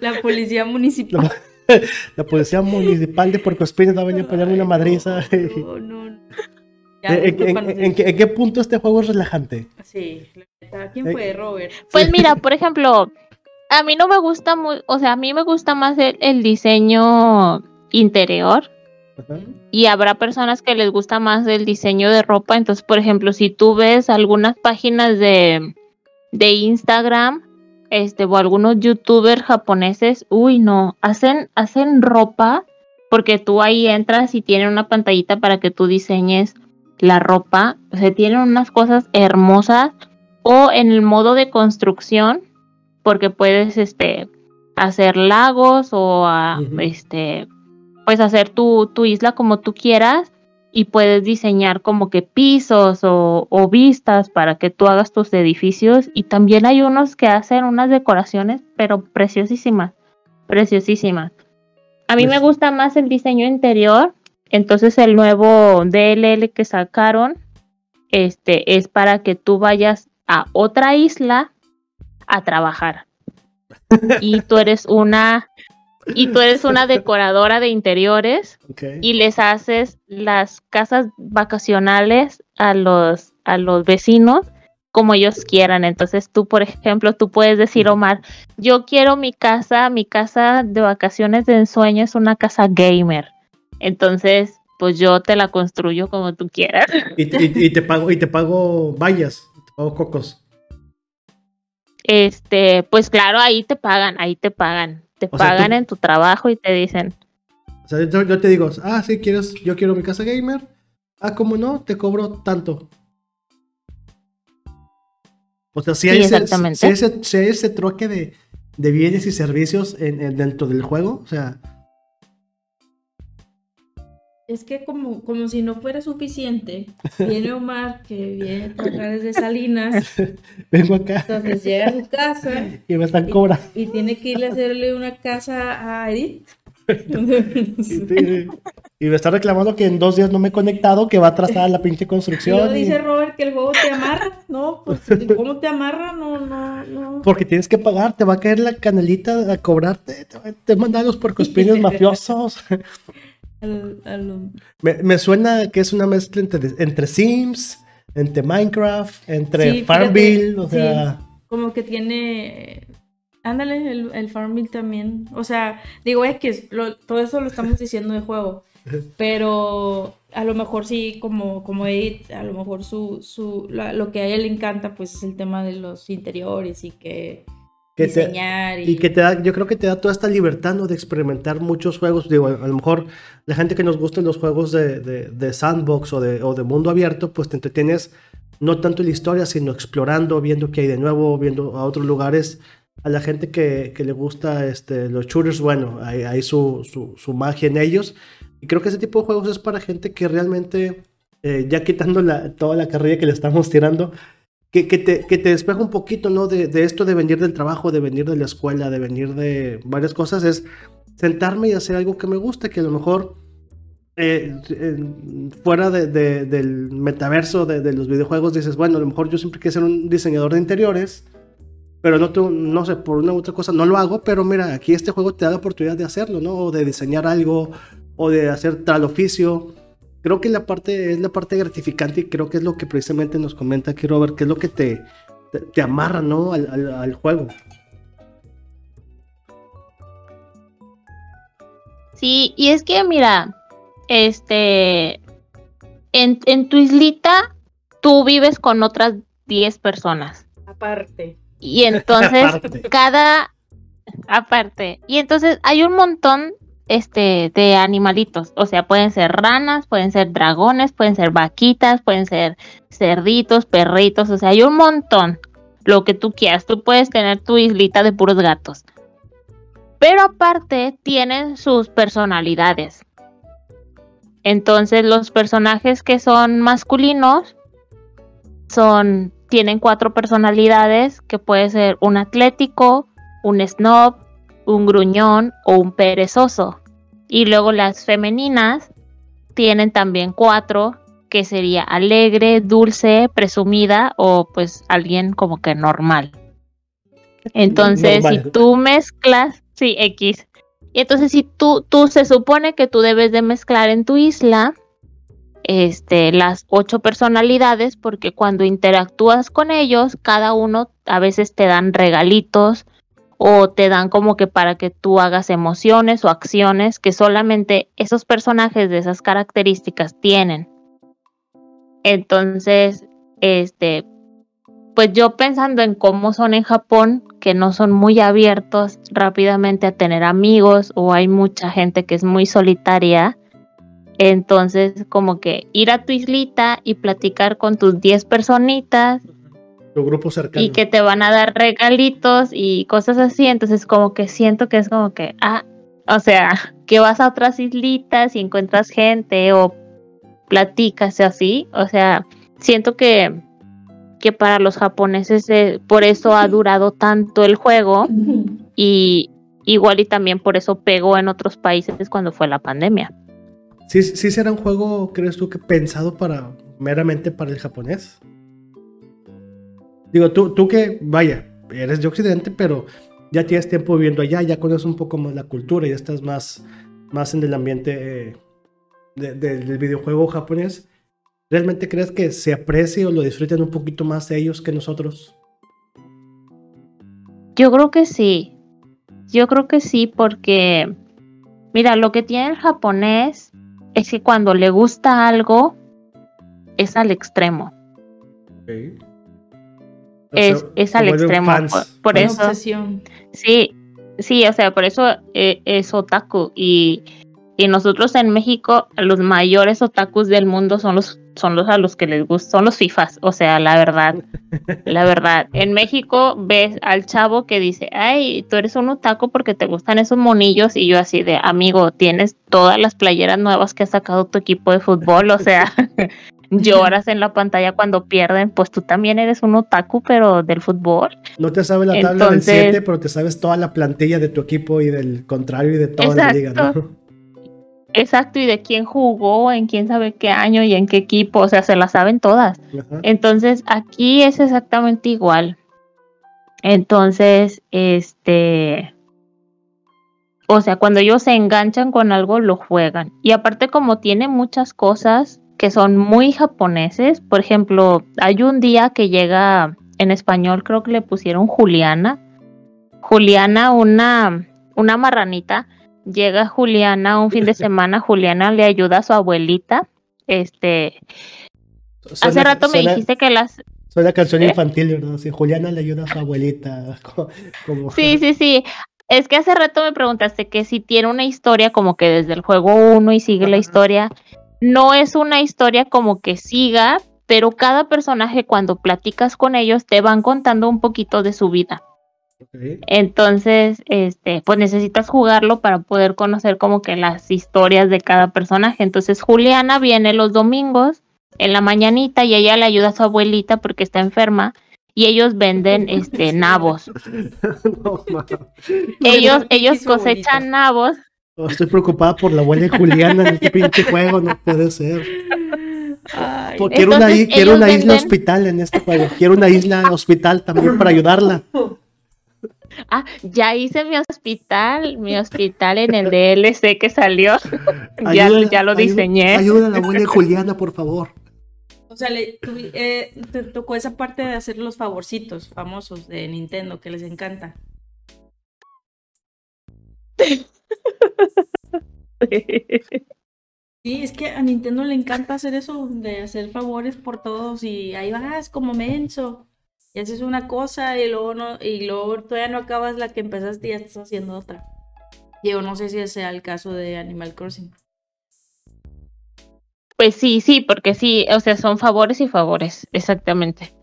La policía municipal. La policía municipal de Puerto Espíritu va a ponerme una madriza. No, no, no. Ya, ¿En, en- discúlpanos. en qué, en qué punto este juego es relajante? Sí. ¿quién Eh, fue, Robert? Pues mira, por ejemplo, a mí no me gusta muy, o sea, a mí me gusta más el, el diseño interior Ajá. y habrá personas que les gusta más el diseño de ropa. Entonces, por ejemplo, si tú ves algunas páginas de, de Instagram, este, o algunos youtubers japoneses, uy, no, hacen, hacen ropa porque tú ahí entras y tienen una pantallita para que tú diseñes la ropa. O sea, tienen unas cosas hermosas. O en el modo de construcción, porque puedes este hacer lagos o a, este pues hacer tu, tu isla como tú quieras y puedes diseñar como que pisos o, o vistas para que tú hagas tus edificios y también hay unos que hacen unas decoraciones pero preciosísimas, preciosísimas. A mí Pues- me gusta más el diseño interior, entonces el nuevo DLL que sacaron este es para que tú vayas a otra isla a trabajar. Y tú eres una y tú eres una decoradora de interiores y les haces las casas vacacionales a los a los vecinos como ellos quieran. Entonces tú, por ejemplo, tú puedes decir, Omar, yo quiero mi casa, mi casa de vacaciones de ensueño es una casa gamer. Entonces, pues yo te la construyo como tú quieras. Y, te- y te pago, y te pago vallas, te pago cocos. Este, pues claro, ahí te pagan, ahí te pagan. Te O sea, pagan tú- en tu trabajo y te dicen, O sea, yo, yo te digo, ah, sí, quieres, yo quiero mi casa gamer. Ah, ¿cómo no? Te cobro tanto. O sea, si Sí, hay, ese, si hay ese, si hay ese troque de, de bienes y servicios en, en- dentro del juego, o sea, Es que como, como si no fuera suficiente, viene Omar, que viene a trabajar desde Salinas, Vengo acá entonces llega a su casa y me están cobrando. y tiene que ir a hacerle una casa a Edith. Y me está reclamando que en dos días no me he conectado, que va a atrasar la pinche Y luego construcción. y- dice Robert que el juego te amarra. No, pues ¿cómo te amarra? No, no, no. Porque tienes que pagar, te va a caer la canelita a cobrarte, te, te mandan los puercoespines mafiosos. Al- al- Me, me suena que es una mezcla entre, entre Sims, entre Minecraft, entre Sí, Farmville, o sea, como que tiene. Ándale, el, el Farmville también. O sea, digo, es que lo- todo eso lo estamos diciendo de juego. Pero a lo mejor sí, como, como Edith, a lo mejor su, su, la- lo que a él le encanta, pues es el tema de los interiores y que, que te, diseñar y, y que te da, yo creo que te da toda esta libertad, ¿no? De experimentar muchos juegos. Digo, a lo mejor la gente que nos gustan los juegos de, de- de sandbox o de, o de mundo abierto, pues te entretienes no tanto en la historia, sino explorando, viendo qué hay de nuevo, viendo a otros lugares. A la gente que, que le gusta este, los shooters, bueno, hay, hay su, su, su magia en ellos. Y creo que ese tipo de juegos es para gente que realmente, eh, ya quitando la, toda la carrilla que le estamos tirando, que, te, que te despeja un poquito, ¿no? De, de esto de venir del trabajo, de venir de la escuela, de venir de varias cosas, es sentarme y hacer algo que me guste, que a lo mejor eh, fuera de- de- del metaverso de, los videojuegos dices, bueno, a lo mejor yo siempre quiero ser un diseñador de interiores, pero no, no sé, por una u otra cosa no lo hago, pero mira, aquí este juego te da la oportunidad de hacerlo, ¿no? O de diseñar algo, o de hacer tal oficio. Creo que la parte es la parte gratificante y creo que es lo que precisamente nos comenta aquí Robert, que es lo que te, te, te amarra, ¿no? Al, al- al juego. Sí, y es que mira, este, en, en tu islita tú vives con otras 10 personas. aparte. Y entonces Aparte. cada aparte. Y entonces hay un montón este de animalitos, o sea, pueden ser ranas, pueden ser dragones, pueden ser vaquitas, pueden ser cerditos, perritos, o sea, hay un montón. Lo que tú quieras, tú puedes tener tu islita de puros gatos. Pero aparte tienen sus personalidades. Entonces los personajes que son masculinos son tienen cuatro personalidades que puede ser un atlético, un snob, un gruñón o un perezoso. Y luego las femeninas tienen también cuatro que sería alegre, dulce, presumida o pues alguien como que normal. Entonces, Normal. si tú mezclas, sí, X. Y entonces si tú, tú se supone que tú debes de mezclar en tu isla este, las ocho personalidades, porque cuando interactúas con ellos, cada uno a veces te dan regalitos o te dan como que para que tú hagas emociones o acciones que solamente esos personajes de esas características tienen. Entonces, este, pues yo pensando en cómo son en Japón, que no son muy abiertos rápidamente a tener amigos o hay mucha gente que es muy solitaria, entonces como que ir a tu islita y platicar con tus 10 personitas Tu grupo cercano. y que te van a dar regalitos y cosas así, entonces como que siento que es como que, ah, o sea, que vas a otras islitas y encuentras gente o platicas y así, o sea, siento que que para los japoneses eh, por eso ha durado tanto el juego y igual y también por eso pegó en otros países cuando fue la pandemia. ¿Sí, sí será un juego, crees tú, que pensado para meramente para el japonés? Digo, tú, tú que, vaya, eres de Occidente, pero ya tienes tiempo viviendo allá, ya conoces un poco más la cultura, ya estás más, más en el ambiente eh, de- de- del videojuego japonés. ¿Realmente crees que se aprecie o lo disfruten un poquito más ellos que nosotros? Yo creo que sí. Yo creo que sí porque mira, lo que tiene el japonés es que cuando le gusta algo es al extremo. Es- es al extremo, por- eso- obsesión. Sí, sí, o sea, por eso eh, es otaku y, y nosotros en México los mayores otakus del mundo son los son los a los que les gustan, son los FIFAs, o sea, la verdad, la verdad. En México ves al chavo que dice, ay, tú eres un otaku porque te gustan esos monillos y yo así de, amigo, tienes todas las playeras nuevas que ha sacado tu equipo de fútbol, o sea, lloras en la pantalla cuando pierden, pues tú también eres un otaku, pero del fútbol. No te sabes la tabla del 7, pero te sabes toda la plantilla de tu equipo y del contrario y de toda la liga, ¿no? Exacto, y de quién jugó, en quién sabe qué año y en qué equipo, o sea, se la saben todas. Entonces, aquí es exactamente igual. Entonces, este, o sea, cuando ellos se enganchan con algo, lo juegan. Y aparte, como tiene muchas cosas que son muy japoneses, por ejemplo, hay un día que llega en español, creo que le pusieron Juliana. Juliana, una, una marranita llega Juliana un fin de semana, Juliana le ayuda a su abuelita. Este, hace rato me dijiste que las Soy la canción ¿Eh? infantil, ¿verdad? Sí, Juliana le ayuda a su abuelita. Sí, sí, sí. Es que hace rato me preguntaste que si tiene una historia como que desde el juego 1 y sigue la historia. No es una historia como que siga, pero cada personaje cuando platicas con ellos te van contando un poquito de su vida. Entonces, este, pues necesitas jugarlo para poder conocer como que las historias de cada personaje. Entonces, Juliana viene los domingos en la mañanita y ella le ayuda a su abuelita porque está enferma y ellos venden este nabos. ellos ellos cosechan nabos. Estoy preocupada por la abuela de Juliana en este pinche juego, no puede ser. quiero una, quiero una isla hospital en este juego. Quiero una isla hospital también para ayudarla. Ah, ya hice mi hospital, mi hospital en el DLC que salió. ya, ya, lo diseñé. Ayuda, a la buena Juliana, por favor. O sea, le, eh, te tocó esa parte de hacer los favorcitos famosos de Nintendo que les encanta. Sí, es que a Nintendo le encanta hacer eso, de hacer favores por todos y ahí vas como menso y haces una cosa y luego no, y luego todavía no acabas la que empezaste y ya estás haciendo otra. Yo no sé si ese sea el caso de Animal Crossing. Pues sí, sí, porque sí, o sea, son favores y favores, exactamente.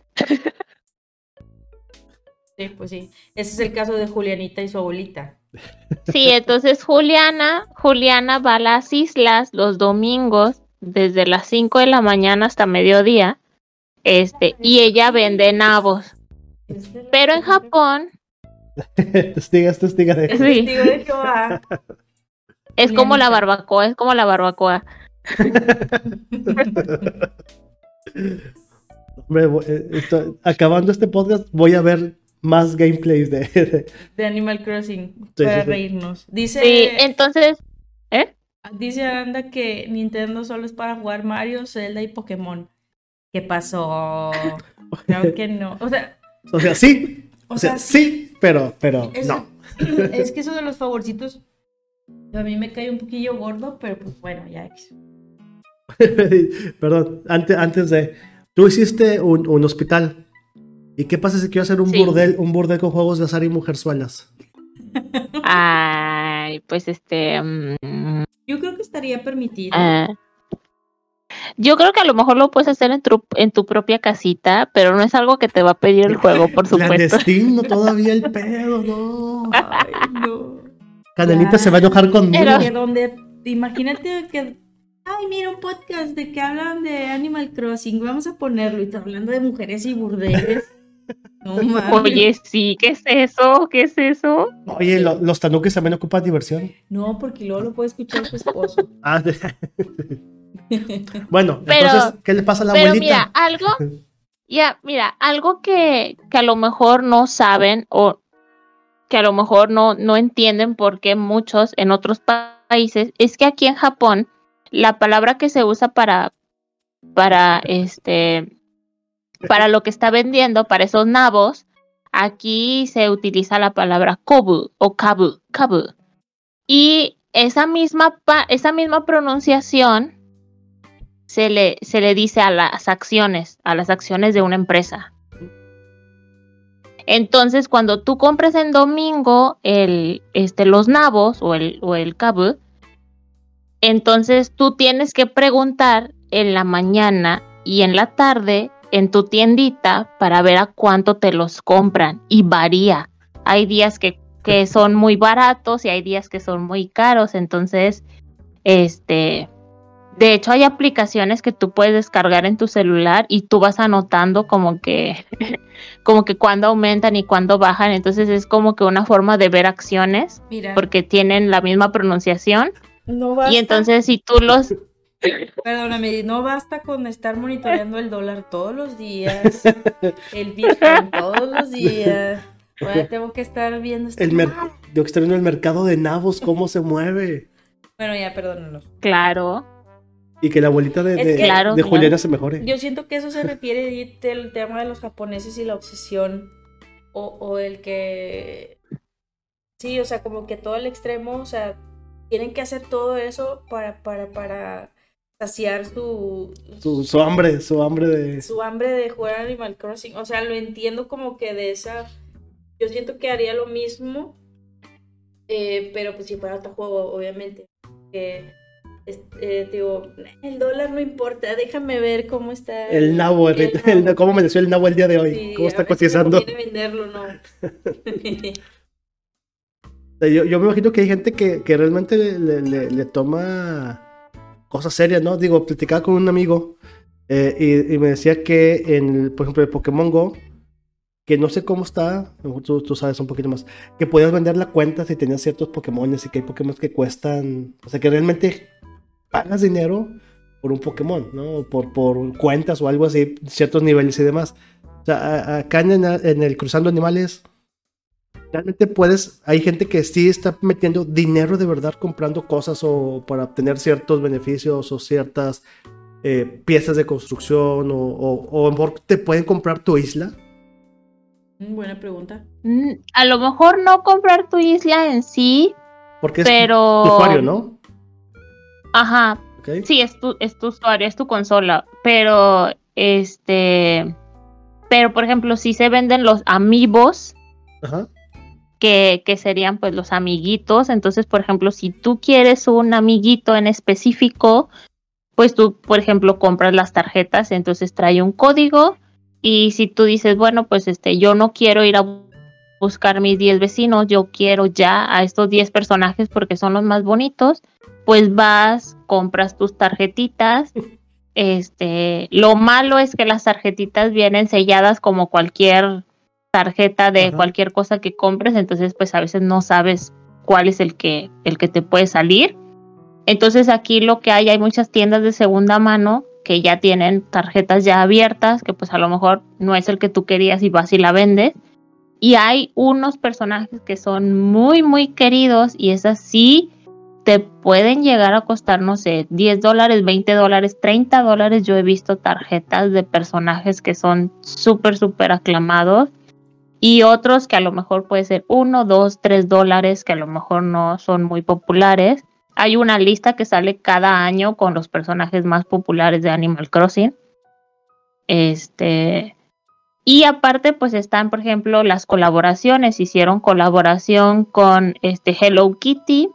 Sí, pues sí. Ese es el caso de Julianita y su abuelita. Sí, entonces Juliana, Juliana va a las islas los domingos desde las 5 de la mañana hasta mediodía este, y ella vende nabos. Pero en Japón. testigas, testiga de. Sí. Es como la barbacoa, es como la barbacoa. Eh, acabando este podcast, voy a ver más gameplays de, de, Animal Crossing para reírnos. Dice. Sí, entonces. ¿Eh? Dice Aranda que Nintendo solo es para jugar Mario, Zelda y Pokémon. ¿Qué pasó? Creo que no. O sea, o sea sí. O, sea, sí, pero, pero no. Es que eso de los favorcitos a mí me cae un poquillo gordo, pero pues bueno, ya. Perdón, antes, antes de. Tú hiciste un, un, hospital. ¿Y qué pasa si quiero hacer un burdel, un burdel con juegos de azar y mujerzuelas? Ay, pues este. Mm, Yo creo que estaría permitido. Ah, yo creo que a lo mejor lo puedes hacer en tu, en tu propia casita, pero no es algo que te va a pedir el juego, por supuesto. destino todavía el pedo, no. Ay, no. Canelita se va a enojar conmigo. Pero, donde, imagínate que, ay, mira un podcast de que hablan de Animal Crossing, vamos a ponerlo, y está hablando de mujeres y burdeles. No, Oye, sí, ¿qué es eso? ¿Qué es eso? Oye, los tanuques también ocupan diversión. No, porque luego lo puede escuchar su esposo. ah, bueno, entonces, ¿qué le pasa a la pero Mira, algo, ya, mira, algo que, que a lo mejor no saben o que a lo mejor no, no entienden por qué muchos en otros países, es que aquí en Japón la palabra que se usa para, para este, para lo que está vendiendo, para esos nabos, aquí se utiliza la palabra kobu o kabu, kabu. Y esa misma, esa misma pronunciación se le, se le dice a las acciones, a las acciones de una empresa. Entonces, cuando tú compras en domingo el, este, los nabos o el, o el Entonces tú tienes que preguntar en la mañana y en la tarde en tu tiendita para ver a cuánto te los compran y varía. Hay días que, que son muy baratos y hay días que son muy caros, entonces, este, de hecho hay aplicaciones que tú puedes descargar en tu celular y tú vas anotando como que, como que cuando aumentan y cuando bajan, entonces es como que una forma de ver acciones Mira, porque tienen la misma pronunciación. No basta, y entonces si tú los perdóname, no basta con estar monitoreando el dólar todos los días, el Bitcoin todos los días. Ahora tengo que estar viendo esto. El mer- Yo que estoy viendo el mercado de nabos, cómo se mueve. Bueno, ya, perdónanos. claro, Y que la abuelita de, Claro, de claro. Juliana se mejore. Yo siento que eso se refiere del tema de los japoneses y la obsesión. O, o el que. Sí, o sea, como que todo el extremo, o sea, tienen que hacer todo eso para, para, para saciar su, Su, su hambre, su hambre de. su hambre de jugar Animal Crossing. O sea, lo entiendo como que de esa. Yo siento que haría lo mismo, eh, pero pues si fuera otro juego, obviamente. Que, es- eh, digo, el dólar no importa, déjame ver cómo está. El nabo, el, el el- nabo. cómo amaneció el nabo el día de hoy. Sí, cómo está si me cotizando. conviene venderlo, no. Yo, yo me imagino que hay gente que, que realmente le- le toma cosas serias, ¿no? Digo, platicaba con un amigo eh, y, y me decía que, en, por ejemplo, el Pokémon Go, que no sé cómo está, tú, tú sabes un poquito más, que podías vender la cuenta si tenías ciertos Pokémon y que hay Pokémon que cuestan, o sea, que realmente pagas dinero por un Pokémon, ¿no? Por, por cuentas o algo así, ciertos niveles y demás. O sea, acá en, en el Cruzando Animales realmente puedes, hay gente que sí está metiendo dinero de verdad comprando cosas o para obtener ciertos beneficios o ciertas eh, piezas de construcción o, o, o a lo mejor te pueden comprar tu isla. Mm, Buena pregunta. Mm, a lo mejor no comprar tu isla en sí, Porque es tu usuario, ¿no? Ajá, ¿Ok? sí, es tu, es tu usuario, es tu consola, pero este... Pero, por ejemplo, si se venden los amigos, Ajá. Que, que serían pues los amiguitos. Entonces, por ejemplo, si tú quieres un amiguito en específico, pues tú, por ejemplo, compras las tarjetas, entonces trae un código. Y si tú dices, bueno, pues este, yo no quiero ir a bu- buscar mis 10 vecinos, yo quiero ya a estos 10 personajes porque son los más bonitos, pues vas, compras tus tarjetitas. Este, lo malo es que las tarjetitas vienen selladas como cualquier tarjeta de Ajá. cualquier cosa que compres, entonces pues a veces no sabes cuál es el que el que te puede salir. Entonces aquí lo que hay hay muchas tiendas de segunda mano que ya tienen tarjetas ya abiertas, que pues a lo mejor no es el que tú querías y vas y la vendes. Y hay unos personajes que son muy muy queridos y esas sí te pueden llegar a costar, no sé, 10 dólares, 20 dólares, 30 dólares. Yo he visto tarjetas de personajes que son súper, súper aclamados y otros que a lo mejor puede ser 1, 2, 3 dólares, que a lo mejor no son muy populares. Hay una lista que sale cada año con los personajes más populares de Animal Crossing. Este. Y aparte, pues están, por ejemplo, las colaboraciones. Hicieron colaboración con este Hello Kitty.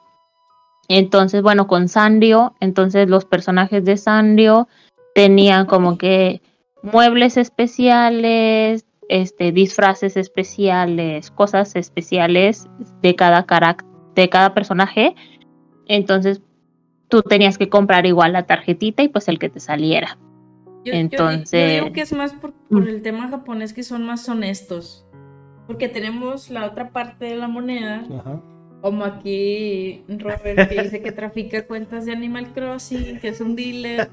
Entonces, bueno, con Sanrio. Entonces, los personajes de Sanrio tenían como que muebles especiales, este, disfraces especiales, cosas especiales de cada carac- de cada personaje. Entonces, tú tenías que comprar igual la tarjetita y pues el que te saliera. Yo, yo di- yo Entonces- digo que es más por, por el tema japonés que son más honestos. Porque tenemos la otra parte de la moneda, Ajá. Como aquí Robert que dice que trafica cuentas de Animal Crossing, que es un dealer.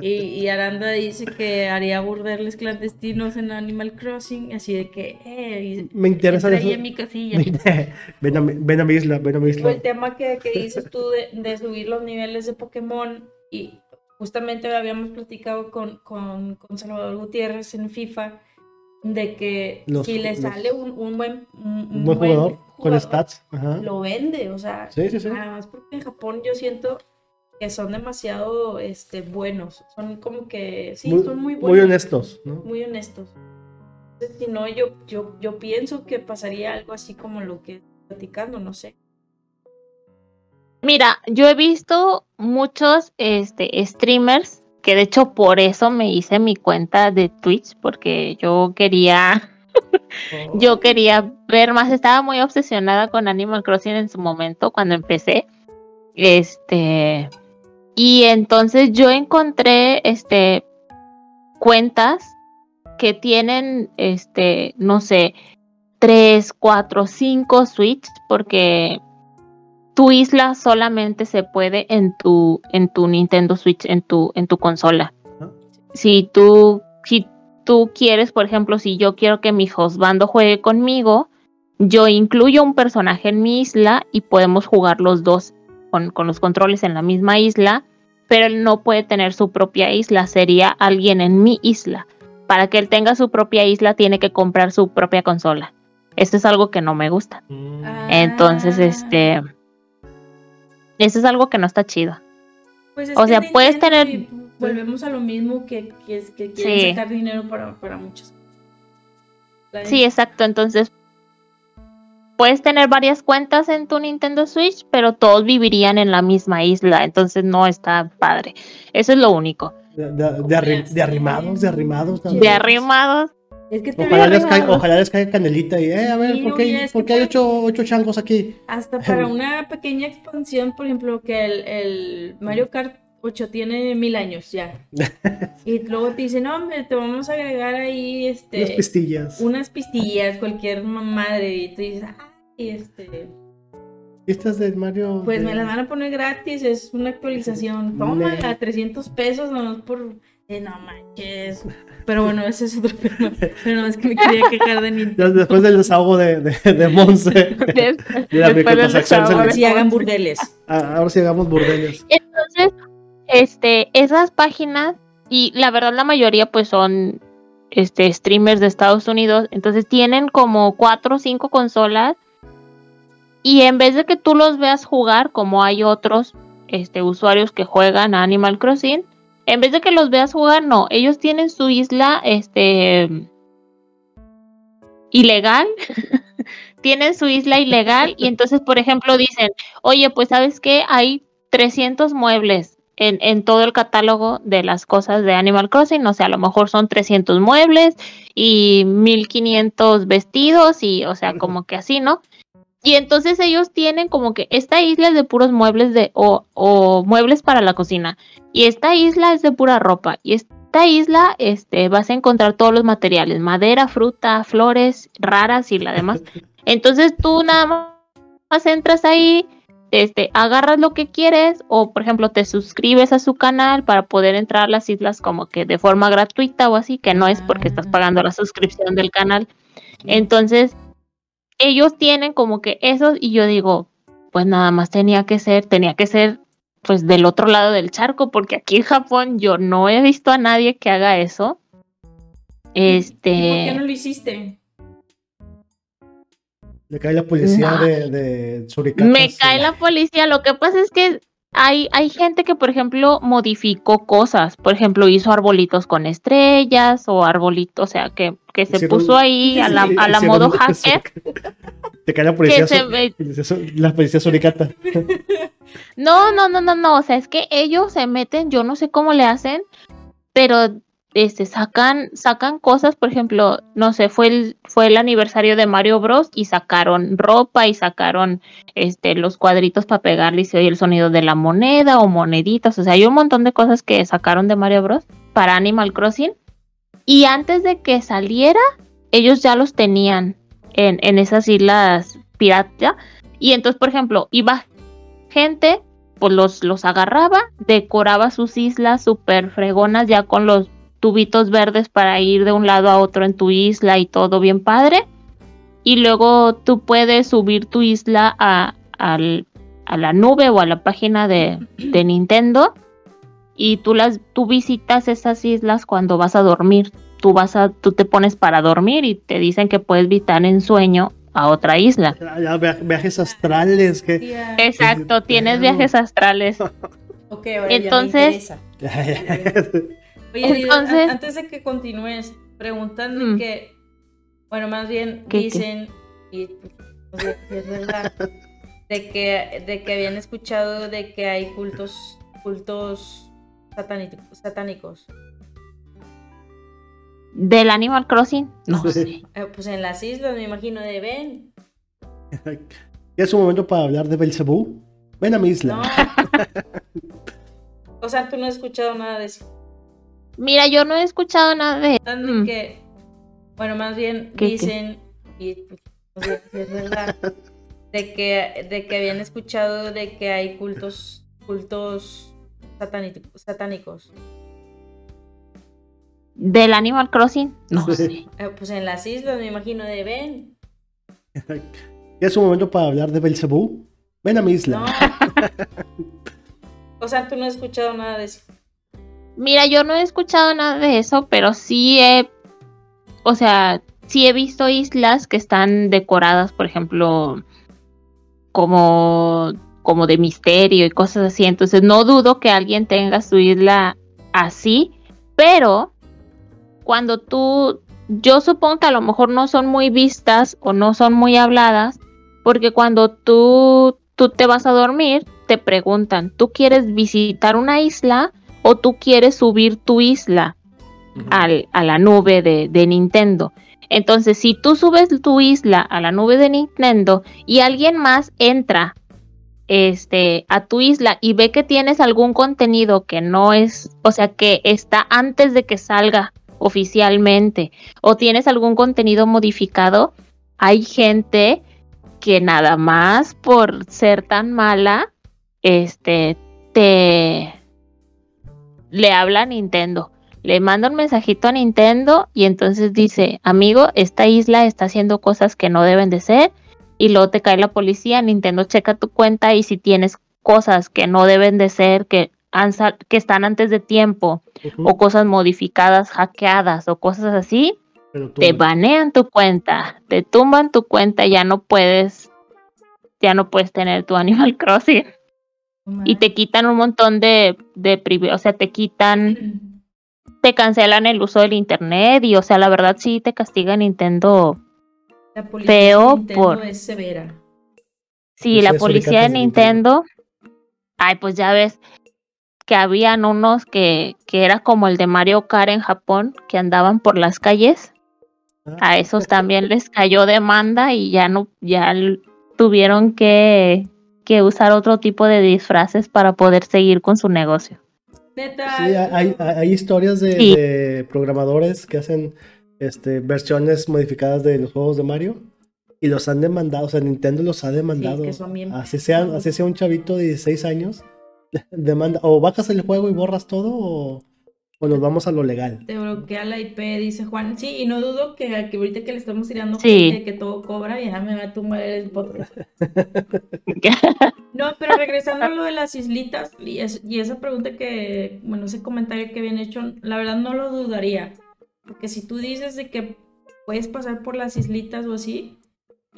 Y, y Aranda dice que haría burdeles clandestinos en Animal Crossing. Así de que, eh, y- Me interesa eso. en mi casilla. ven, a mi, ven a mi isla, ven a mi isla. el tema que, que dices tú de, de subir los niveles de Pokémon y justamente habíamos platicado con, con, con Salvador Gutiérrez en FIFA de que Los- si le los- sale un, un buen, un, Un buen jugador con stats. Ajá. lo vende, o sea, Sí, sí, sí. nada más porque en Japón yo siento que son demasiado este, buenos, son como que, sí, muy, son muy muy buenos. honestos, ¿no? Muy honestos. Entonces, si no, yo, yo, yo pienso que pasaría algo así como lo que estoy platicando, no sé. Mira, yo he visto muchos este, streamers que de hecho por eso me hice mi cuenta de Twitch porque yo quería yo quería ver más, estaba muy obsesionada con Animal Crossing en su momento cuando empecé. Este y entonces yo encontré este cuentas que tienen este no sé, tres, cuatro, cinco Switch porque tu isla solamente se puede en tu en tu Nintendo Switch, en tu en tu consola. Si tú si tú quieres, por ejemplo, si yo quiero que mi hostbando juegue conmigo, yo incluyo un personaje en mi isla y podemos jugar los dos con, con los controles en la misma isla, pero él no puede tener su propia isla, sería alguien en mi isla. Para que él tenga su propia isla tiene que comprar su propia consola. Esto es algo que no me gusta. Mm. Entonces, Ah. este, eso es algo que no está chido. Pues es o sea, es puedes tener- Volvemos a lo mismo que, que, es, que quieren Sí. sacar dinero para, para muchas cosas. Sí, exacto. Entonces, puedes tener varias cuentas en tu Nintendo Switch, pero todos vivirían en la misma isla. Entonces, no está padre. Eso es lo único. De, de- de arri- de arrimados, de arrimados. también. De arrimados. Es que te Ojalá les, caiga, ojalá les caiga canelita y, eh, a ver, Sí, ¿por qué, por hay ocho, ocho changos aquí? Hasta para una pequeña expansión, por ejemplo, que el, el Mario Kart 8 tiene mil años ya. y luego te dicen, no, hombre, te vamos a agregar ahí este, Unas pistillas. unas pistillas, cualquier madre. Y tú dices, ay, este, Estas de Mario. pues de- me las van a poner gratis, es una actualización. Toma, a 300 pesos nomás por. eh, no manches. Pero bueno, ese es otro tema. Pero no, es que me quería quejar de Nintendo. Después del desahogo de, de, de Monse. Des- la microtransacción le- Si hagan burdeles. Ah, Ahora sí hagamos burdeles. Entonces, este, esas páginas, y la verdad la mayoría pues son este streamers de Estados Unidos, entonces tienen como cuatro o cinco consolas, y en vez de que tú los veas jugar, como hay otros este, usuarios que juegan a Animal Crossing, en vez de que los veas jugar, no, ellos tienen su isla, este ilegal, tienen su isla ilegal y entonces, por ejemplo, dicen, oye, pues sabes qué, hay 300 muebles en, en todo el catálogo de las cosas de Animal Crossing, o sea, a lo mejor son 300 muebles y 1500 vestidos y, o sea, como que así, ¿no? Y entonces ellos tienen como que esta isla es de puros muebles de o, o muebles para la cocina y esta isla es de pura ropa y esta isla este vas a encontrar todos los materiales, madera, fruta, flores raras y la demás. Entonces tú nada más entras ahí, este, agarras lo que quieres o por ejemplo te suscribes a su canal para poder entrar a las islas como que de forma gratuita o así, que no es porque estás pagando la suscripción del canal. Entonces, ellos tienen como que eso y yo digo, pues nada más tenía que ser, tenía que ser pues del otro lado del charco, porque aquí en Japón yo no he visto a nadie que haga eso. Este, ¿Y por qué no lo hiciste? Le cae la policía Nah. de, de me cae la policía. Lo que pasa es que hay, hay gente que, por ejemplo, modificó cosas. Por ejemplo, hizo arbolitos con estrellas o arbolitos, o sea, que, que se Hicieron- puso ahí a la, a la modo hacker. Te cae la policía. Ve- La policía suricata. No, no, no, no, no. O sea, es que ellos se meten, yo no sé cómo le hacen, pero este sacan, sacan cosas, por ejemplo, no sé, fue el, fue el aniversario de Mario Bros. y sacaron ropa y sacaron este los cuadritos para pegarle y se oye el sonido de la moneda o moneditas. O sea, hay un montón de cosas que sacaron de Mario Bros. para Animal Crossing. Y antes de que saliera, ellos ya los tenían en, en esas islas pirata. Y entonces, por ejemplo, iba gente, pues los, los agarraba, decoraba sus islas súper fregonas ya con los tubitos verdes para ir de un lado a otro en tu isla y todo bien padre. Y luego tú puedes subir tu isla a, al- a la nube o a la página de, de Nintendo y tú las tú visitas esas islas cuando vas a dormir. Tú vas a tú te pones para dormir y te dicen que puedes visitar en sueño a otra isla. Ya, ya, via- viajes astrales. Que... Exacto, tienes viajes astrales. Ok, ahora Entonces- ya me interesa. Oye, Entonces- antes de que continúes, preguntando Mm. que, bueno, más bien ¿Qué, qué? dicen, y pues, es verdad, de que, de que habían escuchado de que hay cultos, cultos satánicos. satánicos. ¿Del Animal Crossing? No sé. Eh, pues en las islas, me imagino, de ven. ¿Ya es un momento para hablar de Belzebú? Ven a mi isla. No. o sea, tú no has escuchado nada de eso. Mira, yo no he escuchado nada de Tanto que, bueno, más bien ¿Qué, dicen, y pues, no sé si es verdad, de que, de que habían escuchado de que hay cultos, cultos satánicos. satánicos. ¿Del Animal Crossing? No Sí. sé. Eh, pues en las islas, me imagino, de. ¿Ya es un momento para hablar de Belzebú? Ven a mi isla. No. o sea, tú no has escuchado nada de eso. Mira, yo no he escuchado nada de eso, pero sí he, o sea, sí he visto islas que están decoradas, por ejemplo, como, como de misterio y cosas así. Entonces no dudo que alguien tenga su isla así, pero cuando tú, yo supongo que a lo mejor no son muy vistas o no son muy habladas, porque cuando tú, tú te vas a dormir, te preguntan, ¿tú quieres visitar una isla? o tú quieres subir tu isla al, a la nube de, de Nintendo. Entonces, si tú subes tu isla a la nube de Nintendo y alguien más entra este, a tu isla y ve que tienes algún contenido que no es, o sea, que está antes de que salga oficialmente, o tienes algún contenido modificado, hay gente que nada más por ser tan mala, este, te le habla a Nintendo, le manda un mensajito a Nintendo y entonces dice, amigo, esta isla está haciendo cosas que no deben de ser y luego te cae la policía, Nintendo checa tu cuenta y si tienes cosas que no deben de ser, que, han sal- que están antes de tiempo o cosas modificadas, hackeadas o cosas así, te banean tu cuenta, te tumban tu cuenta, ya no puedes, ya no puedes tener tu Animal Crossing. Y te quitan un montón de, de o sea, te quitan, te cancelan el uso del internet y, o sea, la verdad sí te castiga Nintendo. La policía feo de Nintendo por- es severa. Sí, la policía de Nintendo, ay, pues ya ves que habían unos que, que era como el de Mario Kart en Japón, que andaban por las calles. Ah, A esos también les cayó demanda y ya no, ya tuvieron que, que usar otro tipo de disfraces para poder seguir con su negocio. Neta. Sí, hay, hay- hay historias de, Sí. de programadores que hacen este, versiones modificadas de los juegos de Mario y los han demandado, o sea, Nintendo los ha demandado. que son bien así, sea, así sea un chavito de 16 años, demanda, o bajas el juego y borras todo o, o nos vamos a lo legal. Te bloquea la IP, dice Juan. Sí, y no dudo que, que ahorita que le estamos tirando Sí. gente, que todo cobra, ya me va a tumbar el podcast. No, pero regresando a lo de las islitas y, es- y esa pregunta que, bueno, ese comentario que habían hecho, la verdad no lo dudaría. Porque si tú dices de que puedes pasar por las islitas o así,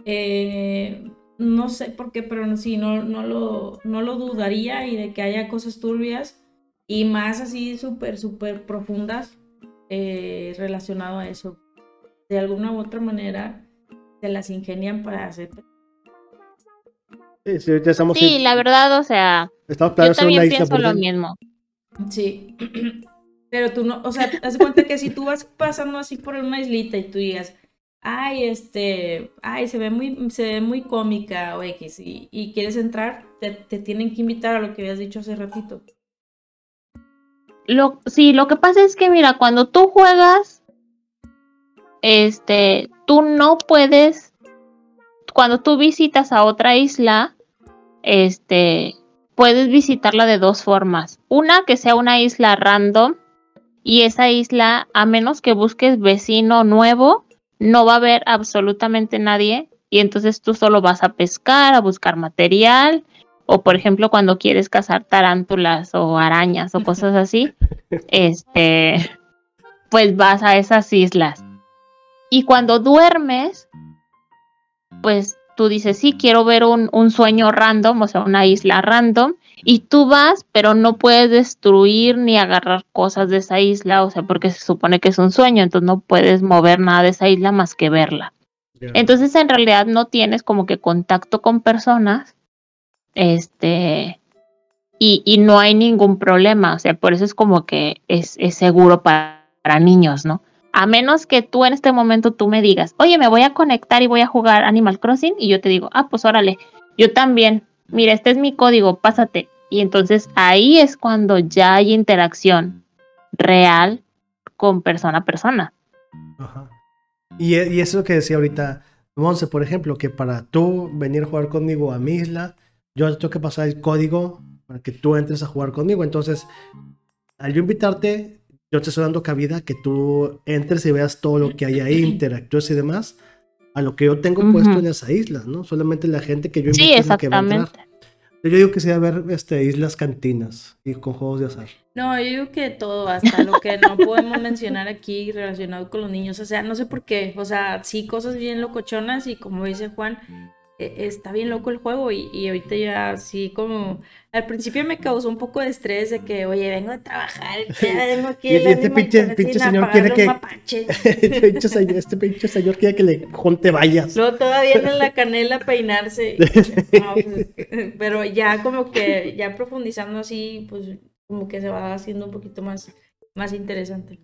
eh, no sé por qué, pero no, sí, no, no, lo, no lo dudaría y de que haya cosas turbias y más así súper, súper profundas eh, relacionado a eso. De alguna u otra manera se las ingenian para hacer Sí, sí, ya estamos, Sí, la verdad, o sea, estamos yo también pienso lo mismo. Sí, pero tú no, o sea, haz cuenta que si tú vas pasando así por una islita y tú digas, ay, este, ay, se ve muy, se ve muy cómica o X, y, y quieres entrar, te, te tienen que invitar a lo que habías dicho hace ratito. Lo, sí, lo que pasa es que, mira, cuando tú juegas, este, tú no puedes, cuando tú visitas a otra isla, este, puedes visitarla de dos formas. Una, que sea una isla random, y esa isla, a menos que busques vecino nuevo, no va a haber absolutamente nadie, y entonces tú solo vas a pescar, a buscar material, o por ejemplo cuando quieres cazar tarántulas o arañas o cosas así, este, pues vas a esas islas. Y cuando duermes, pues tú dices, sí, quiero ver un, un sueño random, o sea, una isla random, y tú vas, pero no puedes destruir ni agarrar cosas de esa isla, o sea, porque se supone que es un sueño, entonces no puedes mover nada de esa isla más que verla. Entonces en realidad no tienes como que contacto con personas Este, y, y no hay ningún problema. O sea, por eso es como que es, es seguro para, para niños, ¿no? A menos que tú en este momento tú me digas, oye, me voy a conectar y voy a jugar Animal Crossing, y yo te digo, ah, pues órale, yo también, mira, este es mi código, pásate. Y entonces ahí es cuando ya hay interacción real con persona a persona. Ajá. Y, y eso que decía ahorita Monse, por ejemplo, que para tú venir a jugar conmigo a mi isla, yo tengo que pasar el código para que tú entres a jugar conmigo. Entonces, al yo invitarte, yo te estoy dando cabida que tú entres y veas todo lo que hay ahí, interactúes y demás, a lo que yo tengo Ujú. puesto en esa isla, ¿no? Solamente la gente que yo Sí, la que va a entrar. exactamente. Yo digo que sea ver este, islas cantinas y con juegos de azar. No, yo digo que todo, hasta lo que no podemos mencionar aquí relacionado con los niños. O sea, no sé por qué. O sea, sí, cosas bien locochonas y como dice Juan, está bien loco el juego y, y ahorita ya sí como... Al principio me causó un poco de estrés de que, oye, vengo a trabajar, ya vengo aquí Y- este Animal pinche- señor quiere que- este, señor, este pinche señor quiere que le junte vallas. Luego todavía en la canela peinarse. No, pues, pero ya como que, ya profundizando así, pues como que se va haciendo un poquito más, más interesante.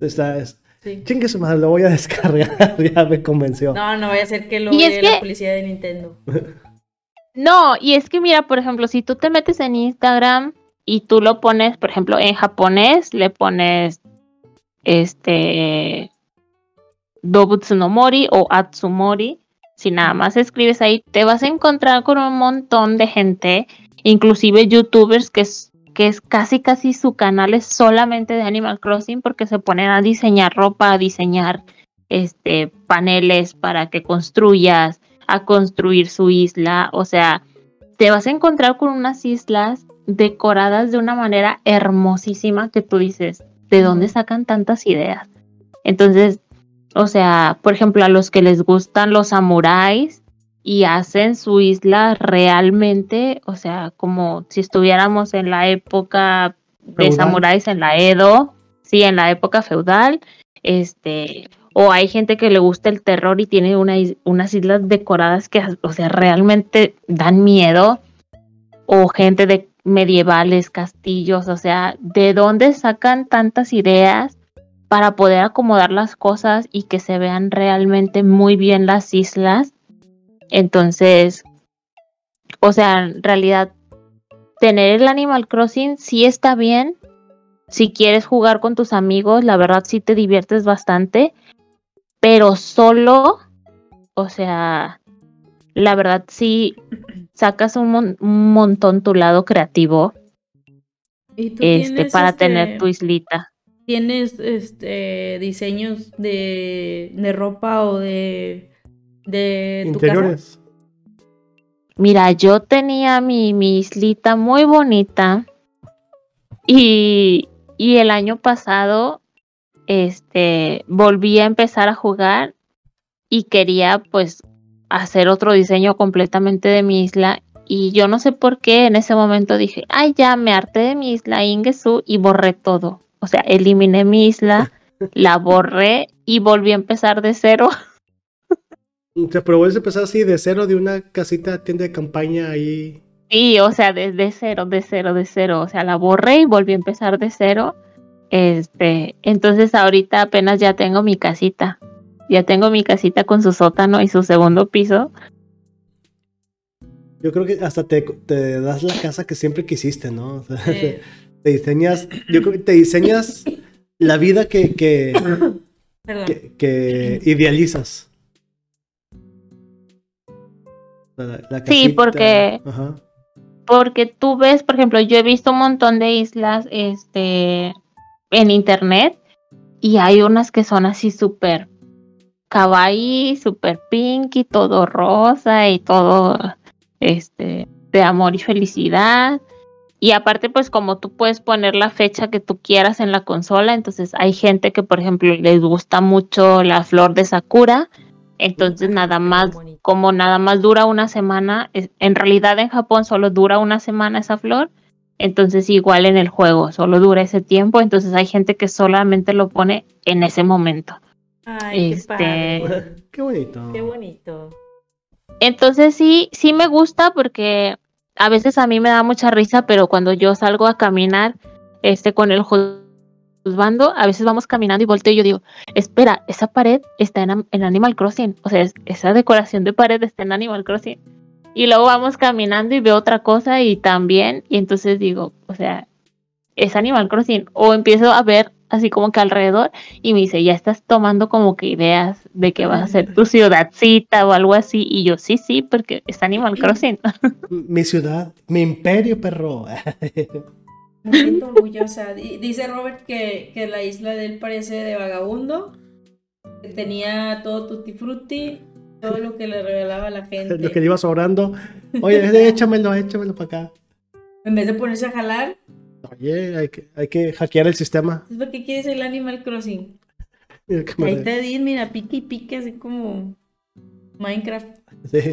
Está, es, Sí. chingue su madre, lo voy a descargar, ya me convenció. No, no vaya a ser que lo Y es oye la que- policía de Nintendo. No, y es que mira, por ejemplo, si tú te metes en Instagram y tú lo pones, por ejemplo, en japonés, le pones este Dobutsu no Mori o Atsumori, si nada más escribes ahí, te vas a encontrar con un montón de gente, inclusive youtubers que es, que es casi casi su canal es solamente de Animal Crossing porque se ponen a diseñar ropa, a diseñar este paneles para que construyas, a construir su isla, o sea, te vas a encontrar con unas islas decoradas de una manera hermosísima que tú dices, ¿de dónde sacan tantas ideas? Entonces, o sea, por ejemplo, a los que les gustan los samuráis y hacen su isla realmente, o sea, como si estuviéramos en la época de samuráis en la Edo, sí, en la época feudal, este, o hay gente que le gusta el terror y tiene una unas islas decoradas que, o sea, realmente dan miedo, o gente de medievales, castillos, o sea, ¿de dónde sacan tantas ideas para poder acomodar las cosas y que se vean realmente muy bien las islas? Entonces, o sea, en realidad, tener el Animal Crossing sí está bien. Si quieres jugar con tus amigos, la verdad sí te diviertes bastante, pero solo, o sea, la verdad sí sacas un, mon- un montón tu lado creativo ¿Y tú este para este, tener tu islita. ¿Tienes este diseños de, de ropa o de, de tu casa? Interiores. Mira, yo tenía mi, mi islita muy bonita y, y el año pasado este, volví a empezar a jugar y quería pues hacer otro diseño completamente de mi isla y yo no sé por qué en ese momento dije, ay ya me harté de mi isla Ingesu y borré todo. O sea, eliminé mi isla, la borré y volví a empezar de cero. Sea, pero vuelves a empezar así de cero de una casita, tienda de campaña ahí. Sí, o sea, desde cero, de cero, de cero. O sea, la borré y volví a empezar de cero. Este, entonces ahorita apenas ya tengo mi casita. Ya tengo mi casita con su sótano y su segundo piso. Yo creo que hasta te, te das la casa que siempre quisiste, ¿no? O sea, te diseñas, yo creo que te diseñas la vida que, que, que idealizas. La- la Sí, porque- Ajá. Porque tú ves, por ejemplo, yo he visto un montón de islas este, en internet y hay unas que son así súper kawaii, súper pink y todo rosa y todo este, de amor y felicidad. Y aparte, pues como tú puedes poner la fecha que tú quieras en la consola, entonces hay gente que, por ejemplo, les gusta mucho la flor de Sakura, entonces nada más como nada más dura una semana, es- en realidad en Japón solo dura una semana esa flor, entonces igual en el juego solo dura ese tiempo, entonces hay gente que solamente lo pone en ese momento. Ay, qué este, padre. Qué bonito. Qué bonito. Entonces sí, sí me gusta porque a veces a mí me da mucha risa, pero cuando yo salgo a caminar este con el juzgando, a veces vamos caminando y volteo y yo digo, espera, esa pared está en, en Animal Crossing, o sea, esa decoración de pared está en Animal Crossing. Y luego vamos caminando y veo otra cosa y también, y entonces digo, o sea, es Animal Crossing. O empiezo a ver así como que alrededor y me dice, ya estás tomando como que ideas de que vas a ser tu ciudadcita o algo así. Y yo, sí, sí, porque es Animal Crossing. Mi ciudad, mi imperio, perro. Me siento orgullosa. Dice Robert que, que la isla de él parece de vagabundo, que tenía todo tutti frutti, todo lo que le regalaba a la gente. Lo que le iba sobrando. Oye, échamelo, échamelo para acá. En vez de ponerse a jalar, Oye, hay que, hay que hackear el sistema. ¿Para qué quieres el Animal Crossing? Ahí te di, mira, pique y pique, así como Minecraft.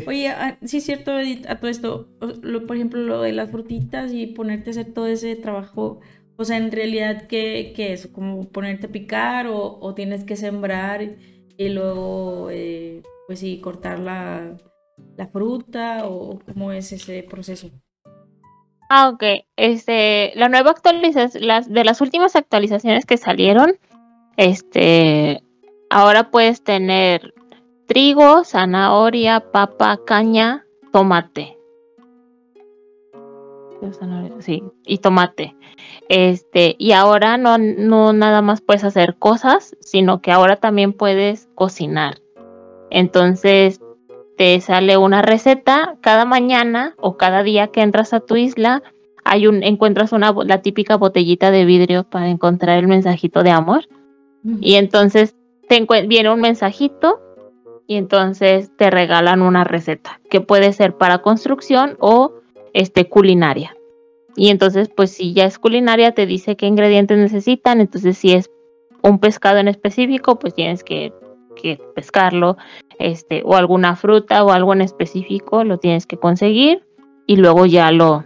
Oye, ah, sí es cierto, Edith, a todo esto, por ejemplo, lo de las frutitas y ponerte a hacer todo ese trabajo, o sea, en realidad, ¿qué, qué es? ¿Como ponerte a picar o, tienes que sembrar y luego, eh, pues sí, cortar la, la fruta o cómo es ese proceso? Ah, ok. Este, la nueva actualización, las de las últimas actualizaciones que salieron, este, ahora puedes tener trigo, zanahoria, papa, caña, tomate. Sí, y tomate. Este, y ahora no, no nada más puedes hacer cosas, sino que ahora también puedes cocinar. Entonces, te sale una receta cada mañana o cada día que entras a tu isla. Hay un, encuentras una, la típica botellita de vidrio para encontrar el mensajito de amor. Y entonces te viene un mensajito y entonces te regalan una receta que puede ser para construcción o este, culinaria. Y entonces, pues si ya es culinaria, te dice qué ingredientes necesitan. Entonces, si es un pescado en específico, pues tienes que que pescarlo, este, o alguna fruta o algo en específico, lo tienes que conseguir y luego ya lo,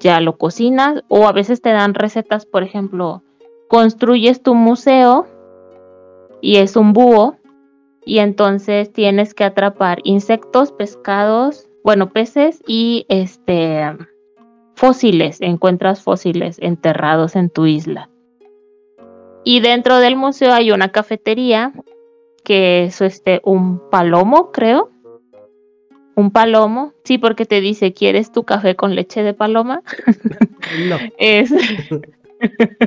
ya lo cocinas. O a veces te dan recetas, por ejemplo, construyes tu museo y es un búho, y entonces tienes que atrapar insectos, pescados, bueno, peces y este fósiles, encuentras fósiles enterrados en tu isla. Y dentro del museo hay una cafetería que es este un palomo, creo. Un palomo, sí, porque te dice, ¿quieres tu café con leche de paloma? No. es...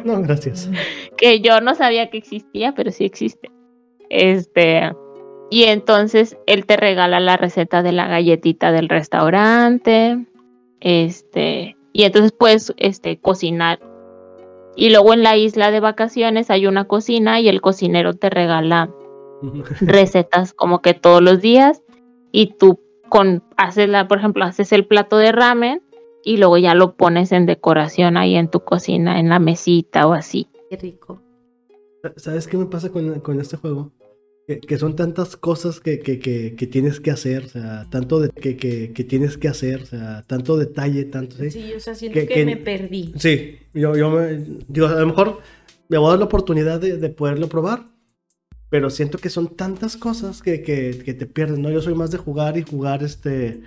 no, gracias. Que yo no sabía que existía, pero sí existe. Este, y entonces él te regala la receta de la galletita del restaurante. Este, y entonces puedes este, cocinar. Y luego en la isla de vacaciones hay una cocina y el cocinero te regala recetas como que todos los días y tú con haces la, por ejemplo, haces el plato de ramen y luego ya lo pones en decoración ahí en tu cocina, en la mesita o así. Qué rico. ¿Sabes qué me pasa con, este juego? Que, son tantas cosas que, tienes que hacer, o sea, tanto de, que, tienes que hacer, o sea, tanto detalle, tanto... Sí, sí o sea, siento que, me perdí. Sí, yo, yo me, digo, a lo mejor me voy a dar la oportunidad de, de poderlo probar, pero siento que son tantas cosas que, que, te pierden, ¿no? Yo soy más de jugar y jugar este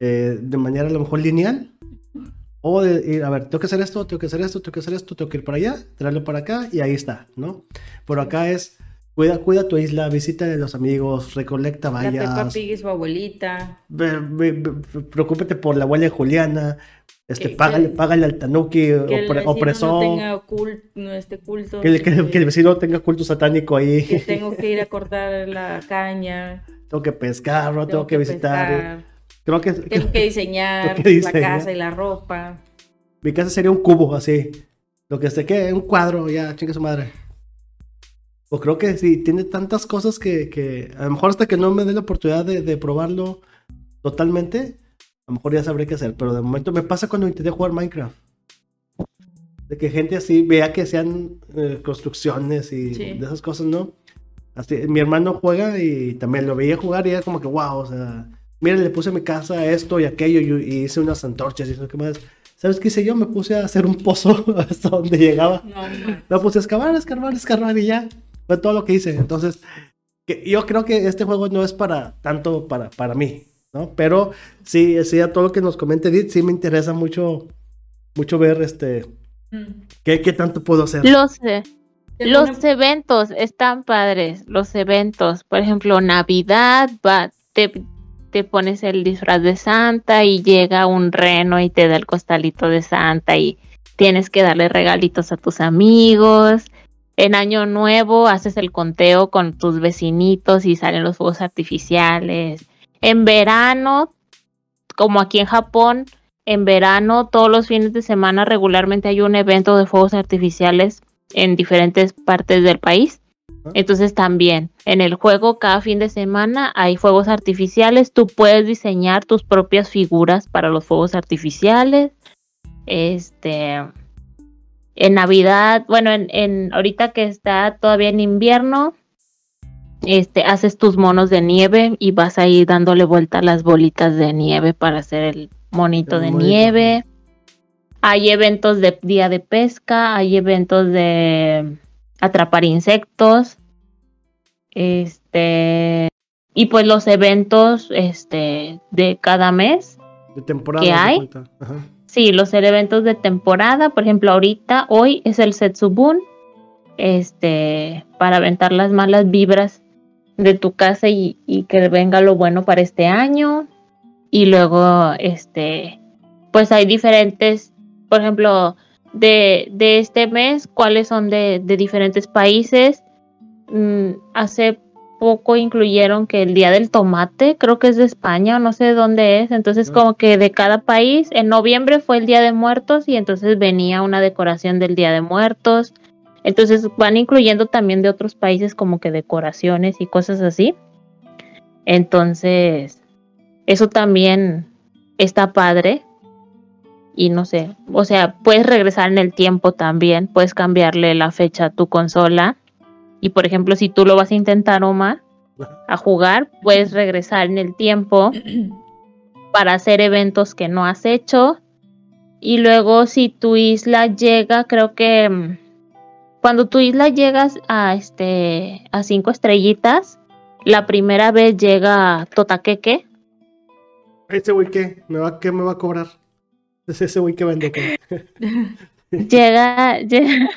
eh, de manera a lo mejor lineal. O de ir, a ver, tengo que hacer esto, tengo que hacer esto, tengo que hacer esto, tengo que ir para allá, traerlo para acá y ahí está, ¿no? Pero acá es, cuida, cuida tu isla, visita a los amigos, recolecta vallas. La Peppa Pig es su abuelita. preocúpate por la abuela de Juliana, este, págale, págale, al tanuki opresor. No tenga culto, no culto. Que, el vecino tenga culto satánico ahí. Que tengo que ir a cortar la caña. Tengo que pescar, ¿no? tengo, que, visitar. Creo que, tengo que diseñar la casa y la ropa. Mi casa sería un cubo así. Lo que sé que un cuadro, ya, chingue su madre. Pues creo que sí, tiene tantas cosas que, que a lo mejor hasta que no me dé la oportunidad de, de probarlo totalmente, a lo mejor ya sabré qué hacer, pero de momento me pasa cuando intenté jugar Minecraft. De que gente así vea que sean eh, construcciones y de esas cosas, ¿no? Así, mi hermano juega y también lo veía jugar y era como que, wow, o sea, mira, le puse a mi casa esto y aquello y, hice unas antorchas y eso que más. ¿Sabes qué hice yo? Me puse a hacer un pozo hasta donde llegaba. No, Me puse a excavar, escarbar, escarbar y ya. Fue todo lo que hice. Entonces, que yo creo que este juego no es para tanto para, para mí. ¿no? Pero sí, sí, a todo lo que nos comente Edith, sí me interesa mucho, mucho ver este, Mm. qué, qué tanto puedo hacer. Los, eh, Te los pone- eventos están padres, los eventos, por ejemplo, Navidad, va, te, te pones el disfraz de Santa y llega un reno y te da el costalito de Santa y tienes que darle regalitos a tus amigos. En Año Nuevo haces el conteo con tus vecinitos y salen los fuegos artificiales. En verano, como aquí en Japón, en verano todos los fines de semana regularmente hay un evento de fuegos artificiales en diferentes partes del país. Entonces también en el juego cada fin de semana hay fuegos artificiales. Tú puedes diseñar tus propias figuras para los fuegos artificiales. Este en Navidad, bueno, en, en ahorita que está todavía en invierno, este haces tus monos de nieve y vas a ir dándole vuelta a las bolitas de nieve para hacer el monito El de nieve. Hay eventos de día de pesca, hay eventos de atrapar insectos. Este y pues los eventos este de cada mes. De temporada. ¿Qué haz de hay? Ajá. Sí, los eventos de temporada, por ejemplo, ahorita hoy es el Setsubun este para aventar las malas vibras de tu casa y, que venga lo bueno para este año. Y luego este pues hay diferentes, por ejemplo, de, de este mes, cuáles son de, de diferentes países. Mm, hace poco incluyeron que el Día del Tomate, creo que es de España o no sé de dónde es. Entonces, como que de cada país, en noviembre fue el Día de Muertos y entonces venía una decoración del Día de Muertos. Entonces van incluyendo también de otros países como que decoraciones y cosas así. Entonces, eso también está padre. Y no sé, o sea, puedes regresar en el tiempo también, puedes cambiarle la fecha a tu consola. Y por ejemplo, si tú lo vas a intentar, Omar, a jugar, puedes regresar en el tiempo para hacer eventos que no has hecho. Y luego si tu isla llega, creo que mm, cuando tu isla llegas a este a cinco estrellitas, la primera vez llega Totaqueque. Ese güey que me va, ¿qué me va a cobrar? Es ese güey que vende. Llega, llega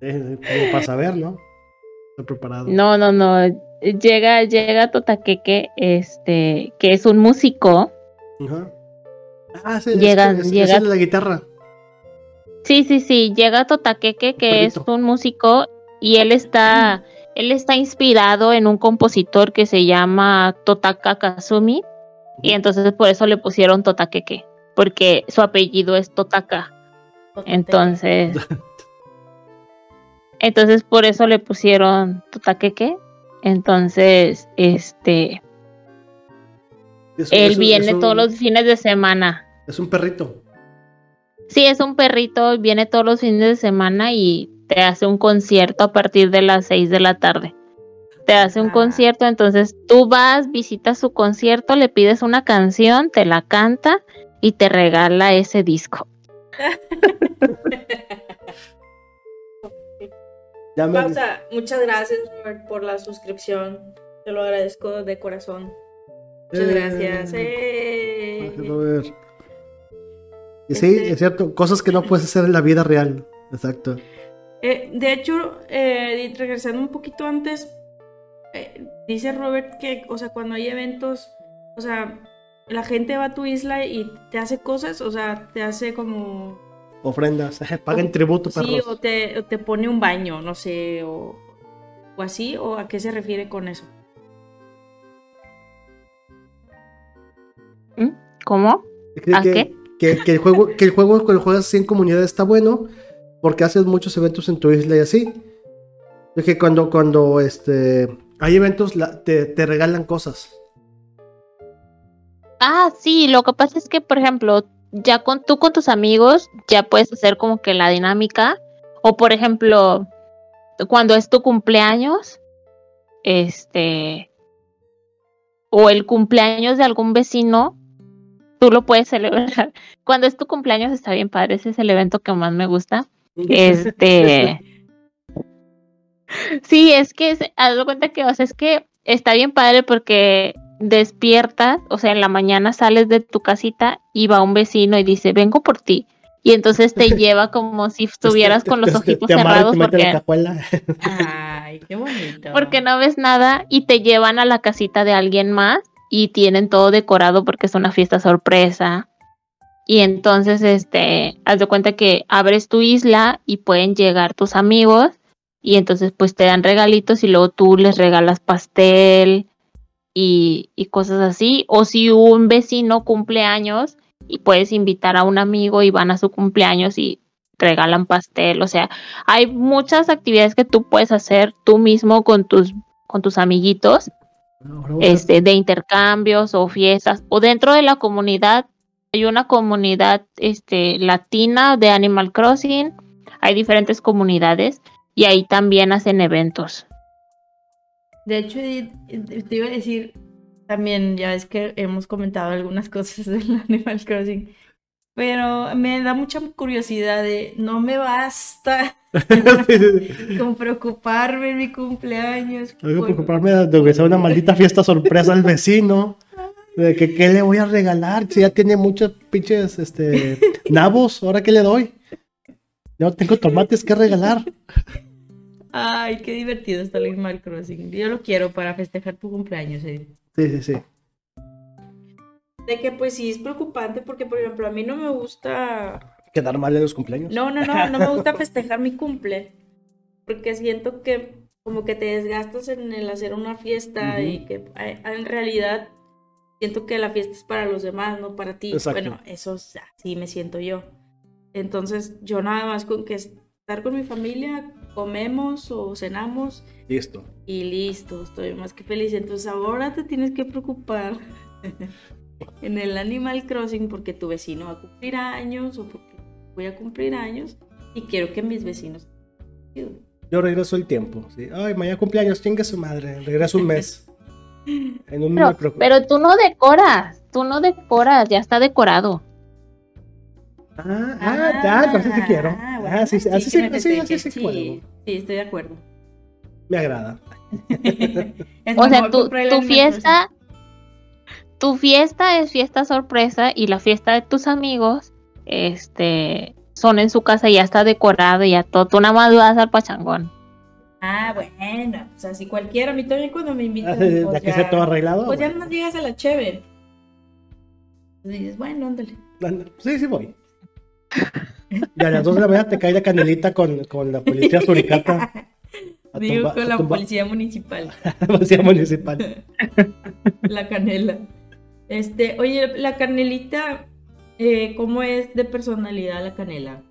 como para saber, ¿no? Estoy preparado. no, no, no, llega, llega Totaqueque, este, que es un músico. Ajá. Ah, sí, Llega- es, es llega- el de la guitarra. Sí, sí, sí, llega Totaqueque, que es un músico y él está, él está inspirado en un compositor que se llama Totaka Kazumi y entonces por eso le pusieron Totaqueque, porque su apellido es Totaka. Entonces, entonces por eso le pusieron Totaqueque. Entonces, este, Es- él es viene es un- todos los fines de semana. Es un perrito. Sí, es un perrito, viene todos los fines de semana y te hace un concierto a partir de las 6 de la tarde. Te hace un Ah. concierto, entonces tú vas, visitas su concierto, le pides una canción, te la canta y te regala ese disco. Ya me, Pausa. Muchas gracias, Robert, por la suscripción. Te lo agradezco de corazón. Muchas Eh, gracias. Eh. Déjalo ver. Y sí, Este- es cierto, cosas que no puedes hacer en la vida real. Exacto. Eh, de hecho, eh, regresando un poquito antes, eh, dice Robert que, o sea, cuando hay eventos, o sea, la gente va a tu isla y te hace cosas, o sea, te hace como... Ofrendas, paguen tributo, Sí, perros. o te, o te pone un baño, no sé, o, o así, o a qué se refiere con eso. ¿Cómo? Que, ¿A que- qué? que- que el juego, que el juego cuando juegas así en comunidad está bueno porque haces muchos eventos en tu isla y así. Es que cuando, cuando este, hay eventos la- te, te regalan cosas. Ah, sí, lo que pasa es que, por ejemplo, ya con tú con tus amigos ya puedes hacer como que la dinámica. O por ejemplo, cuando es tu cumpleaños, este, o el cumpleaños de algún vecino, tú lo puedes celebrar. Cuando es tu cumpleaños está bien padre, ese es el evento que más me gusta. Este. Sí, es que es- haz de cuenta que, o sea, es que está bien padre porque despiertas, o sea, en la mañana sales de tu casita y va un vecino y dice, vengo por ti. Y entonces te lleva como si estuvieras con los ojitos te cerrados la porque. Ay, qué bonito. porque no ves nada y te llevan a la casita de alguien más y tienen todo decorado porque es una fiesta sorpresa. Y entonces, este, haz de cuenta que abres tu isla y pueden llegar tus amigos y entonces pues te dan regalitos y luego tú les regalas pastel y, cosas así. O si un vecino cumple años y puedes invitar a un amigo y van a su cumpleaños y regalan pastel. O sea, hay muchas actividades que tú puedes hacer tú mismo con tus, con tus amiguitos este, de intercambios o fiestas, o dentro de la comunidad, hay una comunidad este, latina de Animal Crossing, hay diferentes comunidades y ahí también hacen eventos. De hecho, Edith, eh, te iba a decir también, ya es que hemos comentado algunas cosas del Animal Crossing, pero me da mucha curiosidad de, no me basta con preocuparme en mi cumpleaños. Tengo que por- preocuparme de que sea una maldita fiesta sorpresa al vecino. De que qué le voy a regalar. Si ya tiene muchos pinches este, nabos, ¿ahora qué le doy? No tengo tomates que regalar. Ay, qué divertido está el Animal Crossing. Yo lo quiero para festejar tu cumpleaños, Edith. Sí, sí, sí. De que pues sí es preocupante porque, por ejemplo, a mí no me gusta Quedar mal en los cumpleaños. No, no, no, no me gusta festejar mi cumple. Porque siento que como que te desgastas en el hacer una fiesta Ujú. y que en realidad siento que la fiesta es para los demás, no para ti. Exacto. Bueno, eso es- así me siento yo. Entonces yo nada más con que estar con mi familia, comemos o cenamos Listo. y listo, estoy más que feliz. Entonces ahora te tienes que preocupar en el Animal Crossing porque tu vecino va a cumplir años o porque voy a cumplir años y quiero que mis vecinos... Yo regreso el tiempo. ¿sí? Ay, mañana cumpleaños, chinga su madre. Regreso un mes. En un Pero, pero tú no decoras, tú no decoras, ya está decorado. Ah, ah, ya, entonces sí quiero. Ah, Ah, sí, sí, así que sí, así, así sí sí, estoy de acuerdo. Me agrada. Es O sea, tu, tu fiesta, tu fiesta es fiesta sorpresa y la fiesta de tus amigos, este, son en su casa y ya está decorado y ya todo. Tú nada más vas al pachangón. Ah, bueno, o sea, si cualquiera, a mí también cuando me invitan, Ya pues que ya, sea todo arreglado. pues ya no llegas a la cheve. Y dices, bueno, ándale. Sí, sí voy. Y a las 2 de la mañana te cae la canelita con, con la policía suricata. Digo tumba- con la policía municipal, policía municipal. la canela. Este, oye, la canelita, eh, ¿cómo es de personalidad la canela?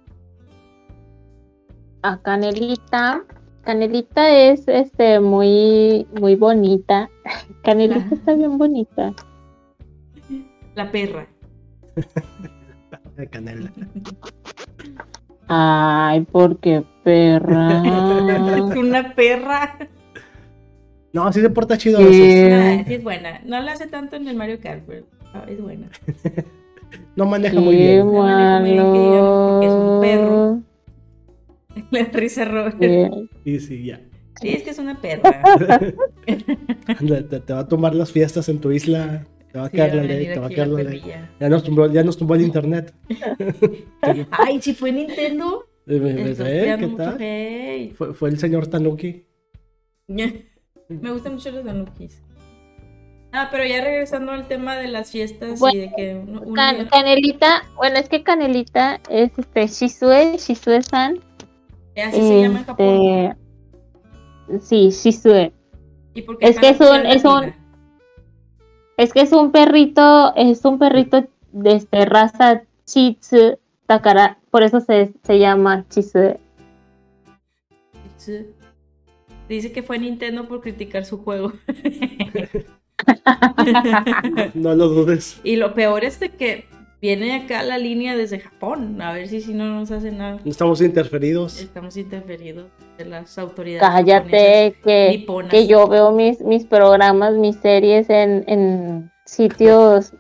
A Canelita, Canelita es este muy muy bonita. Canelita Ah. está bien bonita. La perra. La canela. Ay, porque perra. Es una perra. No, sí se porta chido. ¿Qué? Ah, sí es buena. No la hace tanto en el Mario Kart, pero ah, es buena. No maneja muy bien. No maneja muy bien que digamos, porque es un perro. La risa. Qué- Y sí, ya. Sí, es que es una perra. Te va a tomar las fiestas en tu isla. Te va a Sí, caer la ley. Te va a caer la la ley. Ya nos tumbó, ya nos tumbó el internet. Ay, si fue Nintendo. Eh, ¿eh? ¿Qué tal? Fue, fue el señor Tanuki. Me gustan mucho los danukis. Ah, pero ya regresando al tema de las fiestas Bueno, y de que uno, uno Can- ya- Canelita, bueno, es que Canelita es este Shizue, Shizue-san. así se llama en Japón. Este, Sí, Shizue. ¿Y por qué es que es un- es es un-? Es que es un perrito, es un perrito de este, raza Shih Takara, por eso se, se llama Shizue. Sí. Dice que fue Nintendo por criticar su juego. No lo dudes. y lo peor es de que viene acá la línea desde Japón. A ver si si no nos hace nada. Estamos interferidos. Estamos interferidos de las autoridades. Cállate, que, niponas. que yo veo mis, mis programas, mis series en, en sitios,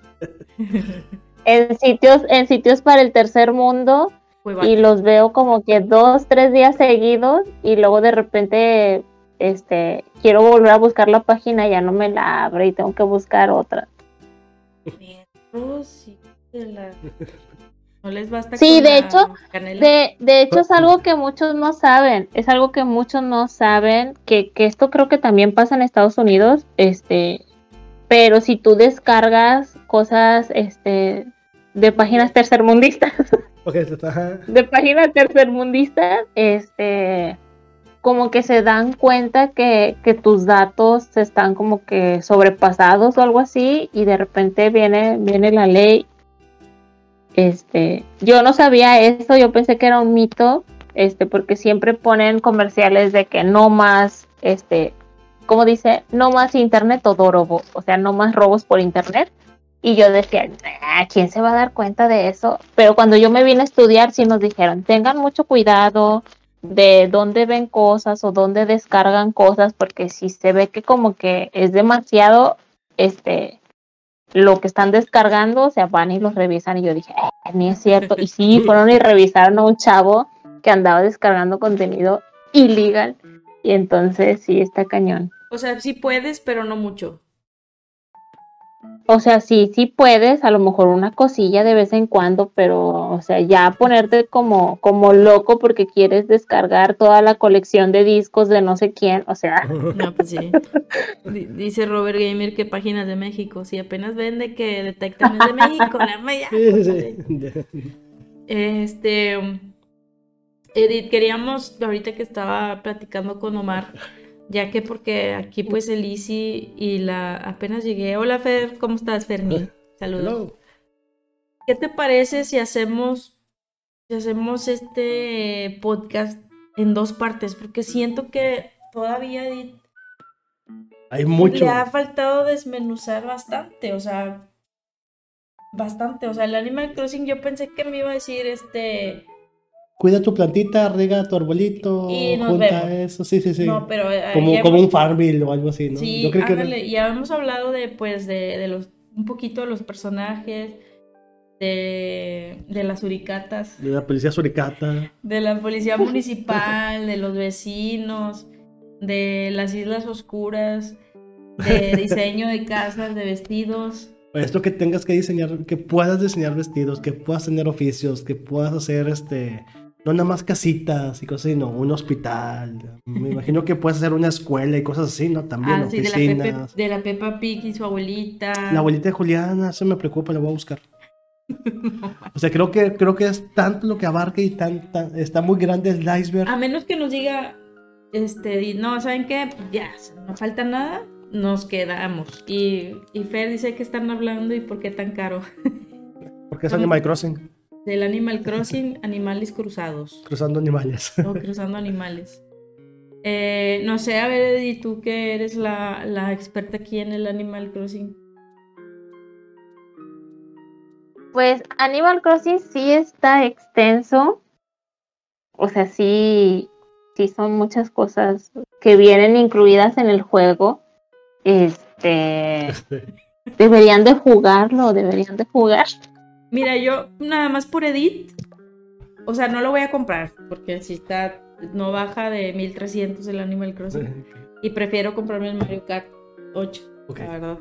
en sitios, en sitios para el tercer mundo y los veo como que dos, tres días seguidos y luego de repente este, quiero volver a buscar la página, ya no me la abre y tengo que buscar otra. Oh, sí, de la- No les basta Sí, con de la hecho. De, de hecho, es algo que muchos no saben, es algo que muchos no saben, que, que esto creo que también pasa en Estados Unidos, este, pero si tú descargas cosas, este, de páginas tercermundistas, de páginas tercermundistas, este, como que se dan cuenta que, que tus datos están como que sobrepasados o algo así, y de repente viene, viene la ley. Este, yo no sabía eso, yo pensé que era un mito, este, porque siempre ponen comerciales de que no más, este, como dice, no más internet o robo, o sea, no más robos por internet. Y yo decía, "Nah, ¿quién se va a dar cuenta de eso? Pero cuando yo me vine a estudiar, sí nos dijeron, tengan mucho cuidado de dónde ven cosas o dónde descargan cosas, porque si se ve que como que es demasiado, este, lo que están descargando, o sea, van y los revisan. Y yo dije, "Eh, ni es cierto. Y sí, fueron y revisaron a un chavo que andaba descargando contenido ilegal. Y entonces sí, está cañón. O sea, sí puedes, pero no mucho. O sea, sí, sí puedes, a lo mejor una cosilla de vez en cuando, pero, o sea, ya ponerte como, como loco porque quieres descargar toda la colección de discos de no sé quién, o sea, No, pues sí. Di- Dice Robert Gamer que páginas de México. Si apenas vende que detectan es de México, la maya. Este. Edith, queríamos, ahorita que estaba platicando con Omar, ya que porque aquí pues el Easy y la apenas llegué. Hola Fer, ¿cómo estás, Ferni? Saludos. ¿Qué te parece si hacemos, si hacemos este podcast en dos partes? Porque siento que todavía Edith, Hay mucho. le ha faltado desmenuzar bastante, o sea, bastante. O sea, el Animal Crossing yo pensé que me iba a decir este... Cuida tu plantita, riega tu arbolito, Y nos junta vemos. eso, sí, sí, sí. No, pero... eh, como, como un Farmville o algo así, ¿no? Sí, Yo creo que ya hemos hablado de, pues, de, de los, un poquito de los personajes, de, de las uricatas, de la policía suricata. de la policía municipal, de los vecinos, de las islas oscuras, de diseño de casas, de vestidos. Esto que tengas que diseñar, que puedas diseñar vestidos, que puedas tener oficios, que puedas hacer este, no nada más casitas y cosas así, no, un hospital. Me imagino que puedes hacer una escuela y cosas así, ¿no? También Ah, sí, de la, Pepe, oficinas. de la Peppa Pig y su abuelita. La abuelita de Juliana, eso me preocupa, la voy a buscar. O sea, creo que, creo que es tanto lo que abarca y tan, tan- está muy grande el iceberg. A menos que nos diga, este, no, ¿saben qué? Ya, no falta nada, nos quedamos. Y, y Fer dice que están hablando y por qué tan caro. Porque es Animal Crossing, Del Animal Crossing, animales cruzados. cruzando animales. O cruzando animales. Eh, no sé, a ver, Eddie, tú que eres la, la experta aquí en el Animal Crossing. Pues Animal Crossing sí está extenso. O sea, sí, sí son muchas cosas que vienen incluidas en el juego. Este deberían de jugarlo, deberían de jugar. Mira, yo nada más por Edith, o sea, no lo voy a comprar, porque si está, no baja de 1300 el Animal Crossing. Y prefiero comprarme el Mario Kart 8, Ok. la verdad.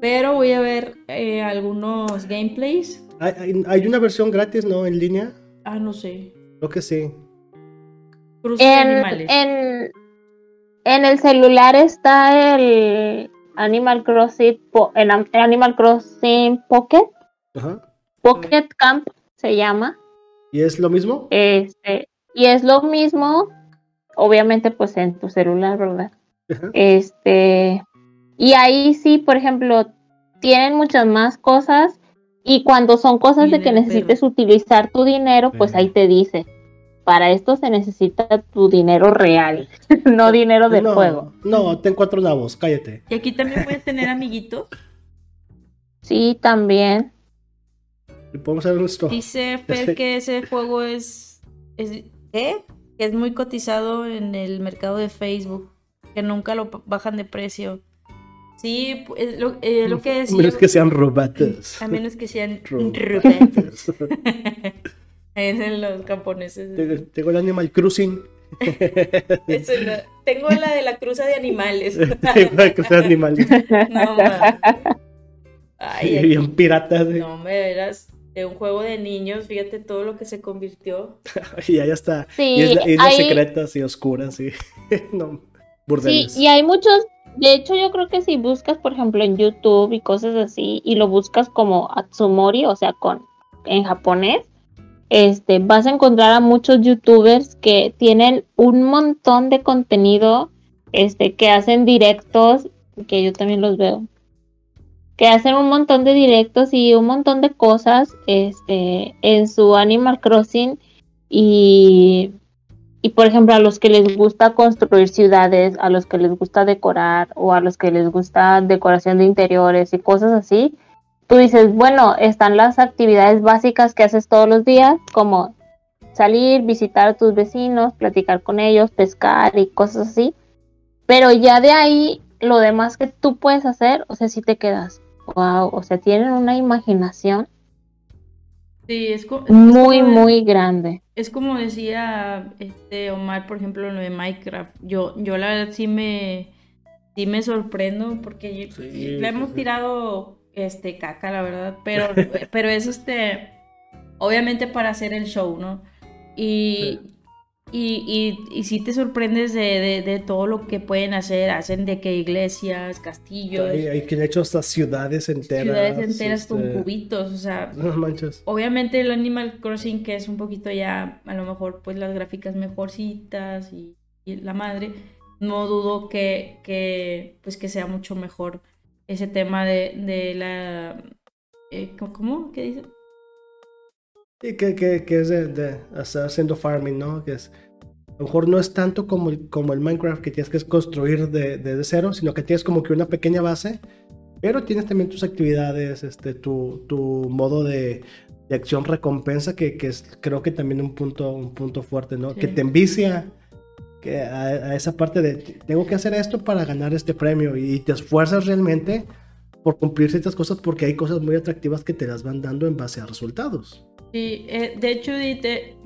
Pero voy a ver eh, algunos gameplays. Hay, una versión gratis, ¿no? En línea. Ah, no sé. Creo que sí. Cruces de En, animales. en, en el celular está el Animal Crossing, Po- en Am- Animal Crossing Pocket, Ajá. Pocket Camp se llama. ¿Y es lo mismo? Este, y es lo mismo, obviamente, pues en tu celular, ¿verdad? Ajá. Este, y ahí sí, por ejemplo, tienen muchas más cosas. Y cuando son cosas de que necesites utilizar tu dinero, pues Ajá. ahí te dice. Para esto se necesita tu dinero real, no dinero del no, juego. No, ten cuatro nabos, cállate. Y aquí también voy a tener amiguitos. Sí, también. Podemos hacer. Dice Fer que ese juego es, es ¿qué? que es muy cotizado en el mercado de Facebook, que nunca lo bajan de precio. Sí, es lo, eh, lo que A decía, menos que sean robots. a menos que sean Robots. en los japoneses. Tengo tengo el Animal Cruising. Eso la- tengo la de la cruza de animales. Tengo de cruzar animales. no, mames. Ay, bien piratas. ¿eh? no me verás de un juego de niños, fíjate todo lo que se convirtió. Y allá está. Sí, Isla- islas hay- secretas y oscuras. Y... no, Sí, burdeles. y hay muchos, de hecho yo creo que si buscas, por ejemplo, en YouTube y cosas así, y lo buscas como Atsumori, o sea, con en japonés, este, vas a encontrar a muchos youtubers que tienen un montón de contenido, este, que hacen directos, que yo también los veo, que hacen un montón de directos y un montón de cosas, este, en su Animal Crossing y y por ejemplo, a los que les gusta construir ciudades, a los que les gusta decorar o a los que les gusta decoración de interiores y cosas así, tú dices, bueno, están las actividades básicas que haces todos los días, como salir, visitar a tus vecinos, platicar con ellos, pescar y cosas así. Pero ya de ahí, lo demás que tú puedes hacer, o sea, si te quedas, wow, o sea, tienen una imaginación Sí, es, co- es muy, como- muy grande. Es como decía este Omar, por ejemplo, lo de Minecraft. Yo, yo la verdad sí me, sí me sorprendo porque Sí, le hemos sí, tirado este caca, la verdad. Pero, pero es este, obviamente para hacer el show, ¿no? Y, y, y, y sí te sorprendes de, de, de todo lo que pueden hacer. Hacen de que iglesias, castillos, Hay, hay quien ha hecho hasta ciudades enteras. ciudades enteras con este, cubitos, o sea, No manches. Obviamente el Animal Crossing, que es un poquito ya, a lo mejor, pues las gráficas mejorcitas y, y la madre, no dudo que, que, pues que sea mucho mejor ese tema de, de la... eh, ¿cómo- ¿Cómo? ¿Qué dice? Y que, que, que es de, de estar haciendo farming, ¿no? Que es, a lo mejor no es tanto como el, como el Minecraft que tienes que construir de, de, de cero, sino que tienes como que una pequeña base, pero tienes también tus actividades, este, tu, tu modo de, de acción recompensa, que, que es creo que también un punto, un punto fuerte, ¿no? Sí. Que te envicia que a, a esa parte de tengo que hacer esto para ganar este premio y te esfuerzas realmente por cumplir ciertas cosas porque hay cosas muy atractivas que te las van dando en base a resultados. Sí, eh, de hecho, dite,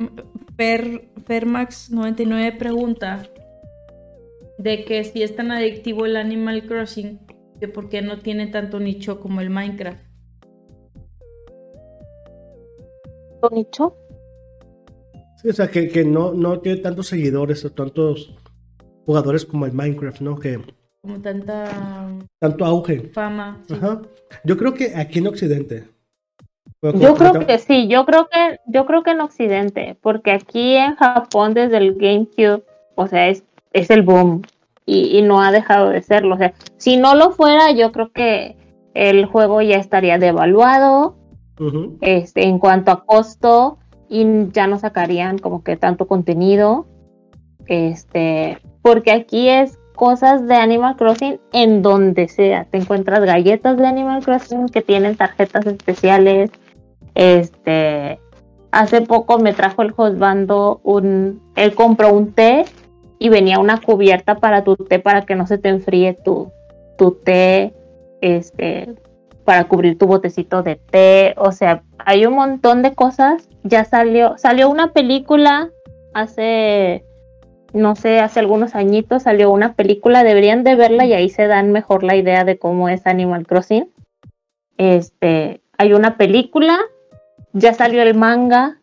Per, Fermax99 pregunta de que si es tan adictivo el Animal Crossing, que por qué no tiene tanto nicho como el Minecraft. Nicho. Sí, o sea, que, que no, no tiene tantos seguidores o tantos jugadores como el Minecraft, ¿no? Que Como tanta tanto auge. fama. sí. Ajá. Yo creo que aquí en Occidente. Yo creo que sí, yo creo que, yo creo que en Occidente, porque aquí en Japón desde el GameCube, o sea, es, es el boom y, y no ha dejado de serlo. O sea, si no lo fuera, yo creo que el juego ya estaría devaluado este, en cuanto a costo y ya no sacarían como que tanto contenido. Este, porque aquí es cosas de Animal Crossing en donde sea. Te encuentras galletas de Animal Crossing que tienen tarjetas especiales. Este, hace poco me trajo el hostbando un, él compró un té y venía una cubierta para tu té para que no se te enfríe tu, tu té, este, para cubrir tu botecito de té. O sea, hay un montón de cosas. Ya salió, salió una película hace, no sé, hace algunos añitos salió una película, deberían de verla y ahí se dan mejor la idea de cómo es Animal Crossing. Este, hay una película, ya salió el manga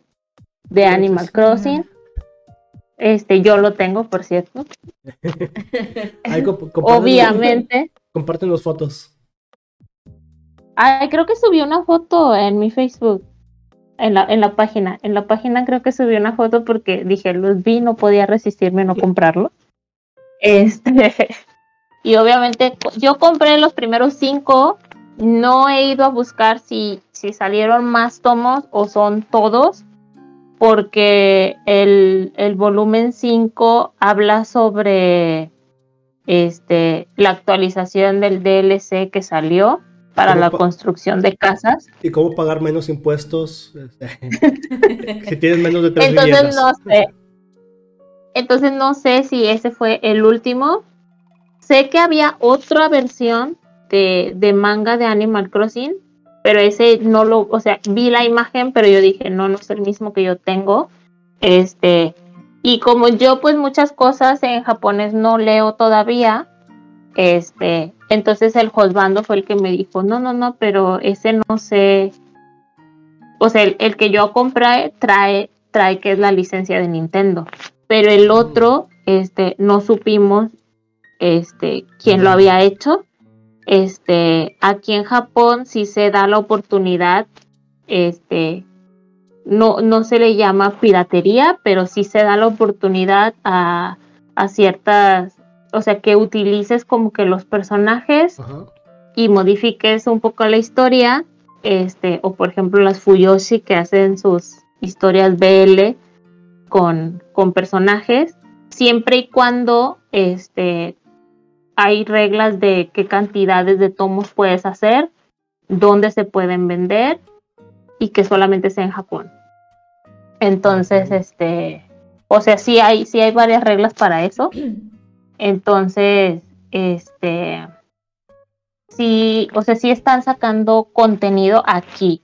de Sí, Animal sí. Crossing. Este, yo lo tengo, por cierto. Ahí comp- Obviamente. Compártenos fotos. Ay, creo que subí una foto en mi Facebook. En la, en la página. En la página creo que subí una foto porque dije, los vi, no podía resistirme a no comprarlo. Este. Y obviamente yo compré los primeros cinco. No he ido a buscar si, si salieron más tomos o son todos. Porque el, el volumen 5 habla sobre este, la actualización del DLC que salió para ¿Cómo la construcción de casas. ¿Y cómo pagar menos impuestos? Si tienes menos de tres Entonces viviendas. no sé. Entonces no sé si ese fue el último. Sé que había otra versión de, de manga de Animal Crossing, pero ese no lo, o sea, vi la imagen, pero yo dije, no, no es el mismo que yo tengo. Este, Y como yo pues muchas cosas en japonés no leo todavía, este, entonces el Josbando fue el que me dijo, no, no, no, pero ese no sé, o sea, el, que yo compré trae, trae que es la licencia de Nintendo, pero el otro, este, no supimos, este, quién lo había hecho. Este, aquí en Japón sí se da la oportunidad, este, no, no se le llama piratería, pero sí se da la oportunidad a, a ciertas, o sea, que utilices como que los personajes y modifiques un poco la historia, este, o por ejemplo las Fuyoshi que hacen sus historias BL con, con personajes, siempre y cuando este, hay reglas de qué cantidades de tomos puedes hacer, dónde se pueden vender y que solamente sea en Japón. Entonces, este, o sea, sí hay, sí hay varias reglas para eso. Entonces, este, sí, o sea, sí están sacando contenido aquí.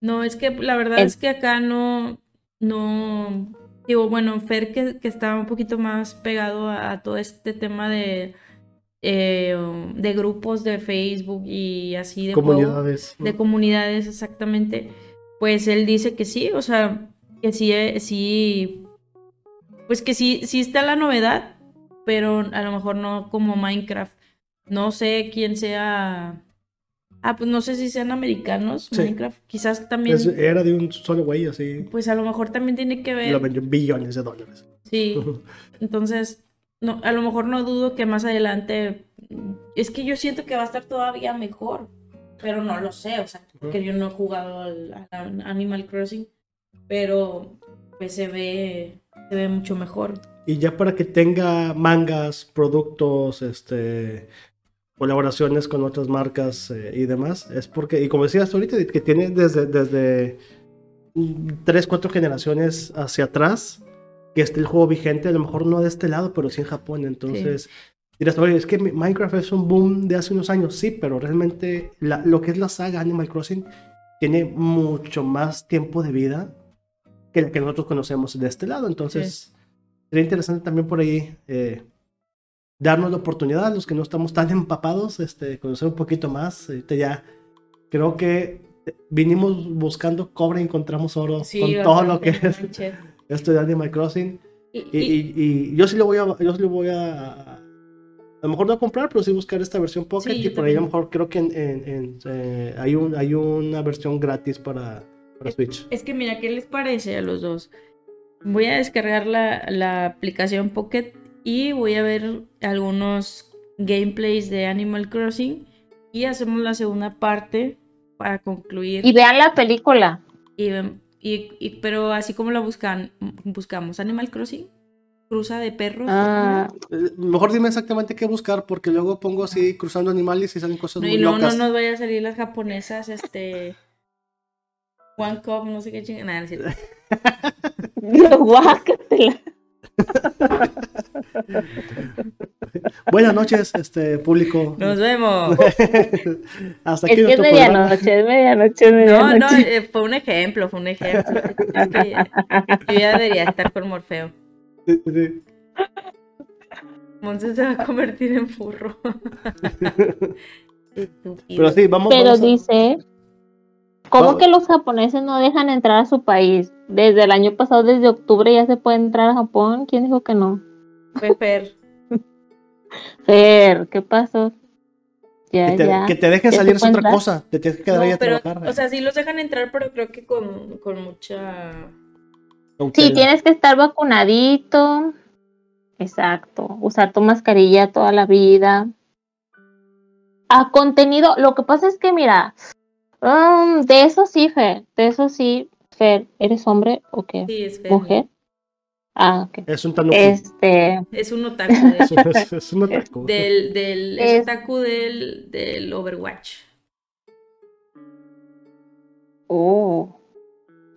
No, es que la verdad es, que acá no, no, digo, bueno, Fer que, que está un poquito más pegado a, todo este tema de, eh, de grupos de Facebook y así de comunidades. de comunidades, exactamente. Pues él dice que sí, o sea, que sí, eh, sí, pues que sí, sí está la novedad, pero a lo mejor no como Minecraft. No sé quién sea. Ah, pues no sé si sean americanos, Minecraft. Quizás también. era de un solo güey, así. Pues a lo mejor también tiene que ver. Lo vendió billones de dólares. Sí. Entonces, no, a lo mejor no dudo que más adelante. Es que yo siento que va a estar todavía mejor. Pero no lo sé, o sea, que yo no he jugado al, Animal Crossing. Pero pues se ve. Se ve mucho mejor. Y ya para que tenga mangas, productos, este colaboraciones con otras marcas eh, y demás, es porque, y como decías ahorita, que tiene desde, desde tres, cuatro generaciones hacia atrás, que esté el juego vigente, a lo mejor no de este lado, pero sí en Japón, entonces... Dirás, oye, es que Minecraft es un boom de hace unos años, sí, pero realmente lo que es la saga Animal Crossing tiene mucho más tiempo de vida que la que nosotros conocemos de este lado. Entonces, sería interesante también por ahí eh, darnos la oportunidad a los que no estamos tan empapados, este, conocer un poquito más. Ahorita ya creo que vinimos buscando cobre y encontramos oro con todo lo que es esto de Animal Crossing. Y, yo sí lo voy a, yo sí lo voy a, a lo mejor no comprar, pero sí buscar esta versión Pocket y por ahí a lo mejor creo que en, eh, hay, un, hay una versión gratis para, para Switch. Es que mira, ¿qué les parece a los dos? Voy a descargar la, la aplicación Pocket y voy a ver algunos gameplays de Animal Crossing y hacemos la segunda parte para concluir. Y vean la película. Y, y, pero así como la buscan, buscamos Animal Crossing, cruza de perros. Ah. Eh, mejor dime exactamente qué buscar porque luego pongo así cruzando animales y salen cosas no, muy y no, no nos vaya a salir las japonesas, este... One Cup, no sé qué chingada. Nada, Guácatela. Buenas noches, este público. Nos vemos. Hasta aquí es que es medianoche, es medianoche, No, no, eh, fue un ejemplo, fue un ejemplo. yo ya debería estar con Morfeo. Sí, sí. Monse se va a convertir en furro. Pero sí, vamos. Pero dice ¿Cómo que los japoneses no dejan entrar a su país? Desde el año pasado, desde octubre, ya se puede entrar a Japón. ¿Quién dijo que no? Fue Fer. Fer, ¿qué pasó? Ya, que, te, ya. que te dejen salir es otra cosa. Te tienes que quedar ahí a trabajar. O sea, sí los dejan entrar, pero creo que con, con mucha. Sí, tienes que estar vacunadito. Exacto. Usar tu mascarilla toda la vida. A contenido, lo que pasa es que, mira, Um, de eso sí, Fer. De eso sí, Fer. ¿Eres hombre o qué? Sí, es Fer. ¿Mujer? Ah, ok. Es un tanuki. Este... Es un otaku. De es, es, un otaku. Del, del, es... otaku del, del Overwatch. Oh.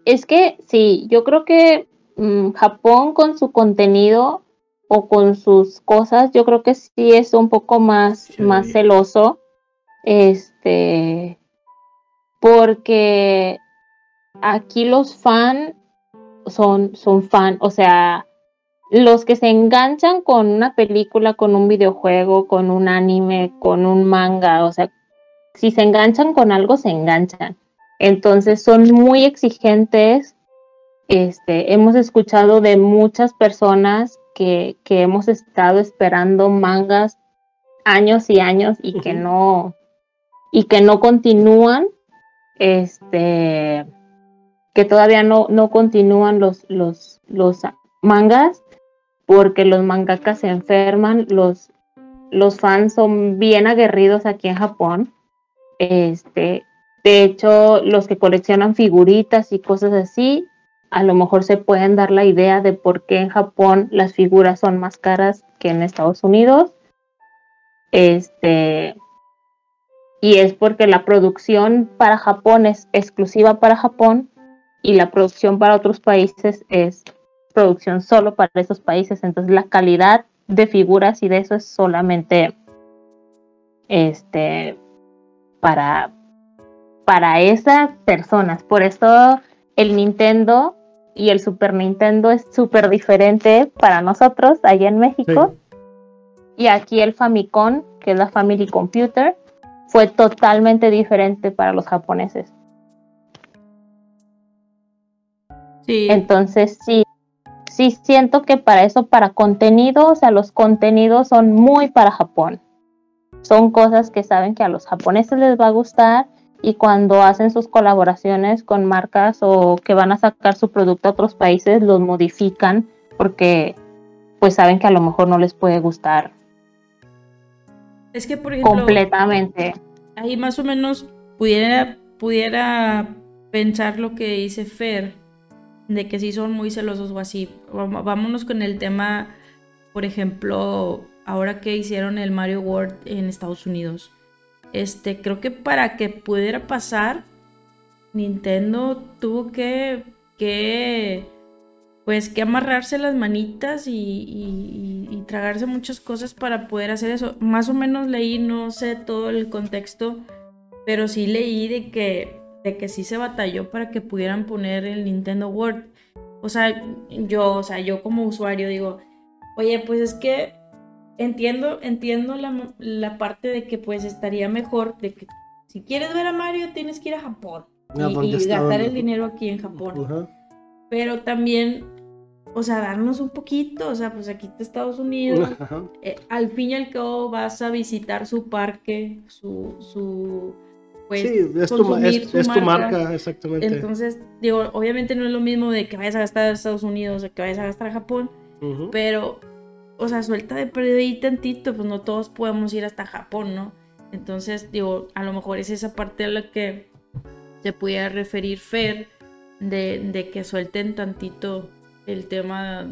Es que sí, yo creo que mmm, Japón con su contenido o con sus cosas, yo creo que sí es un poco más, sí. más celoso. Este porque aquí los fans, son, son fan, o sea, los que se enganchan con una película, con un videojuego, con un anime, con un manga, o sea, si se enganchan con algo, se enganchan. Entonces son muy exigentes. Este, hemos escuchado de muchas personas que, que hemos estado esperando mangas años y años y que no y que no continúan este que todavía no, no continúan los, los, los mangas porque los mangakas se enferman, los, los fans son bien aguerridos aquí en Japón. Este, de hecho, los que coleccionan figuritas y cosas así, a lo mejor se pueden dar la idea de por qué en Japón las figuras son más caras que en Estados Unidos. Este, y es porque la producción para Japón es exclusiva para Japón y la producción para otros países es producción solo para esos países. Entonces la calidad de figuras y de eso es solamente este para para esas personas. Por eso el Nintendo y el Super Nintendo es súper diferente para nosotros allá en México. Y aquí el Famicom, que es la Family Computer, fue totalmente diferente para los japoneses. Sí. Entonces sí, sí siento que para eso, para contenido, o sea, los contenidos son muy para Japón. Son cosas que saben que a los japoneses les va a gustar y cuando hacen sus colaboraciones con marcas o que van a sacar su producto a otros países, los modifican porque pues saben que a lo mejor no les puede gustar. Es que por ejemplo, completamente. Ahí más o menos pudiera pudiera pensar lo que dice Fer de que sí son muy celosos o así. Vámonos con el tema, por ejemplo, ahora que hicieron el Mario World en Estados Unidos este, creo que para que pudiera pasar, Nintendo tuvo que, que pues que amarrarse las manitas y, y, tragarse muchas cosas para poder hacer eso. Más o menos leí, no sé todo el contexto, pero sí leí de que, de que sí se batalló para que pudieran poner el Nintendo World. O sea, yo, o sea, yo como usuario digo, oye, pues es que entiendo, entiendo la, parte de que pues estaría mejor de que si quieres ver a Mario tienes que ir a Japón y, pues, gastar el dinero aquí en Japón. Pero también, o sea, darnos un poquito, o sea, pues aquí está Estados Unidos, eh, al fin y al cabo vas a visitar su parque, su, su pues, sí, es, tu, marca. exactamente. Entonces, digo, obviamente no es lo mismo de que vayas a gastar a Estados Unidos o que vayas a gastar a Japón, pero o sea, suelta de perder ahí tantito, pues no todos podemos ir hasta Japón, ¿no? Entonces, digo, a lo mejor es esa parte a la que se pudiera referir Fer, de, que suelten tantito el tema.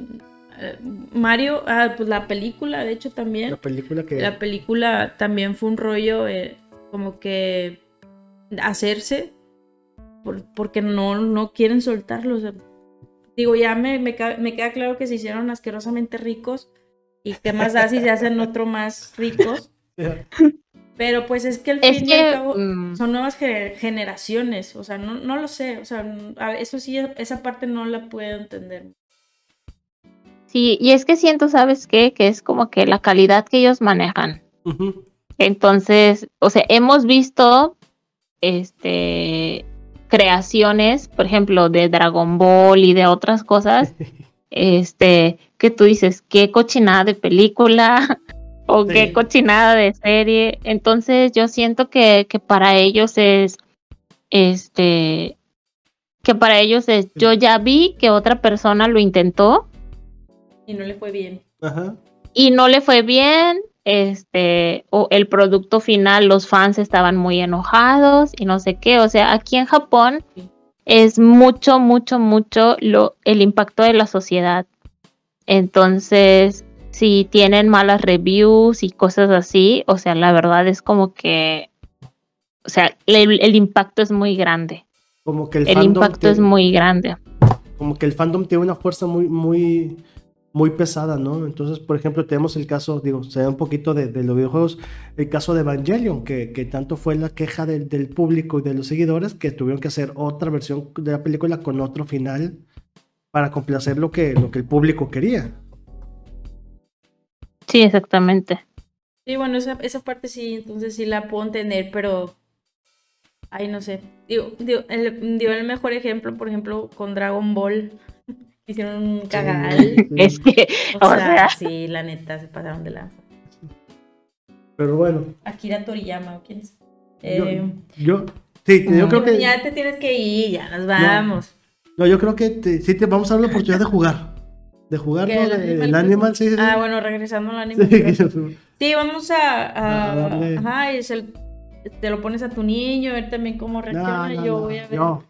Eh, Mario, ah, pues la película, de hecho, también. La película que. La película también fue un rollo eh, como que hacerse, porque no, no quieren soltarlo. digo, ya me, me, me queda claro que se hicieron asquerosamente ricos y qué más da si se hacen otro más ricos. Pero pues es que al fin y al cabo mm. son nuevas generaciones, o sea, no, no lo sé, o sea, eso sí, esa parte no la puedo entender. Sí, y es que siento, ¿sabes qué? Que es como que la calidad que ellos manejan. Entonces, o sea, hemos visto este creaciones, por ejemplo, de Dragon Ball y de otras cosas, este, que tú dices, qué cochinada de película o qué cochinada de serie. Entonces yo siento que, que para ellos es, este, que para ellos es, yo ya vi que otra persona lo intentó. Y no le fue bien. Y no le fue bien, este, o el producto final, los fans estaban muy enojados y no sé qué. O sea, aquí en Japón es mucho, mucho, mucho lo, el impacto de la sociedad. Entonces, si tienen malas reviews y cosas así, o sea, la verdad es como que, o sea, el, impacto es muy grande. Como que el, el impacto es muy grande. Como que el fandom tiene una fuerza muy, muy, muy pesada, ¿no? Entonces, por ejemplo, tenemos el caso, digo, se da un poquito de, los videojuegos, el caso de Evangelion, que, que tanto fue la queja del, del, público y de los seguidores que tuvieron que hacer otra versión de la película con otro final para complacer lo que, lo que el público quería. Sí, exactamente. Sí, bueno, esa, esa parte sí, entonces sí la puedo entender, pero. Ay, no sé. Digo, digo, el, digo, el mejor ejemplo, por ejemplo, con Dragon Ball. Hicieron un cagadal. Sí. Es que, O, o sea, sea, sí, la neta, se pasaron de la. Pero bueno, Akira Toriyama, ¿o quién es? yo, Eh, yo, sí, yo creo que, Ya te tienes que ir, ya nos vamos. no, yo creo que te- sí te vamos a dar la oportunidad de jugar. De jugar ¿Qué, ¿no? el Animal el Animal, sí, sí. Ah, bueno, regresando al anime. Sí, Sí, vamos a. a- A darle. ajá, y se- te lo pones a tu niño, a ver también cómo reacciona. No, no, yo no, voy a ver. no.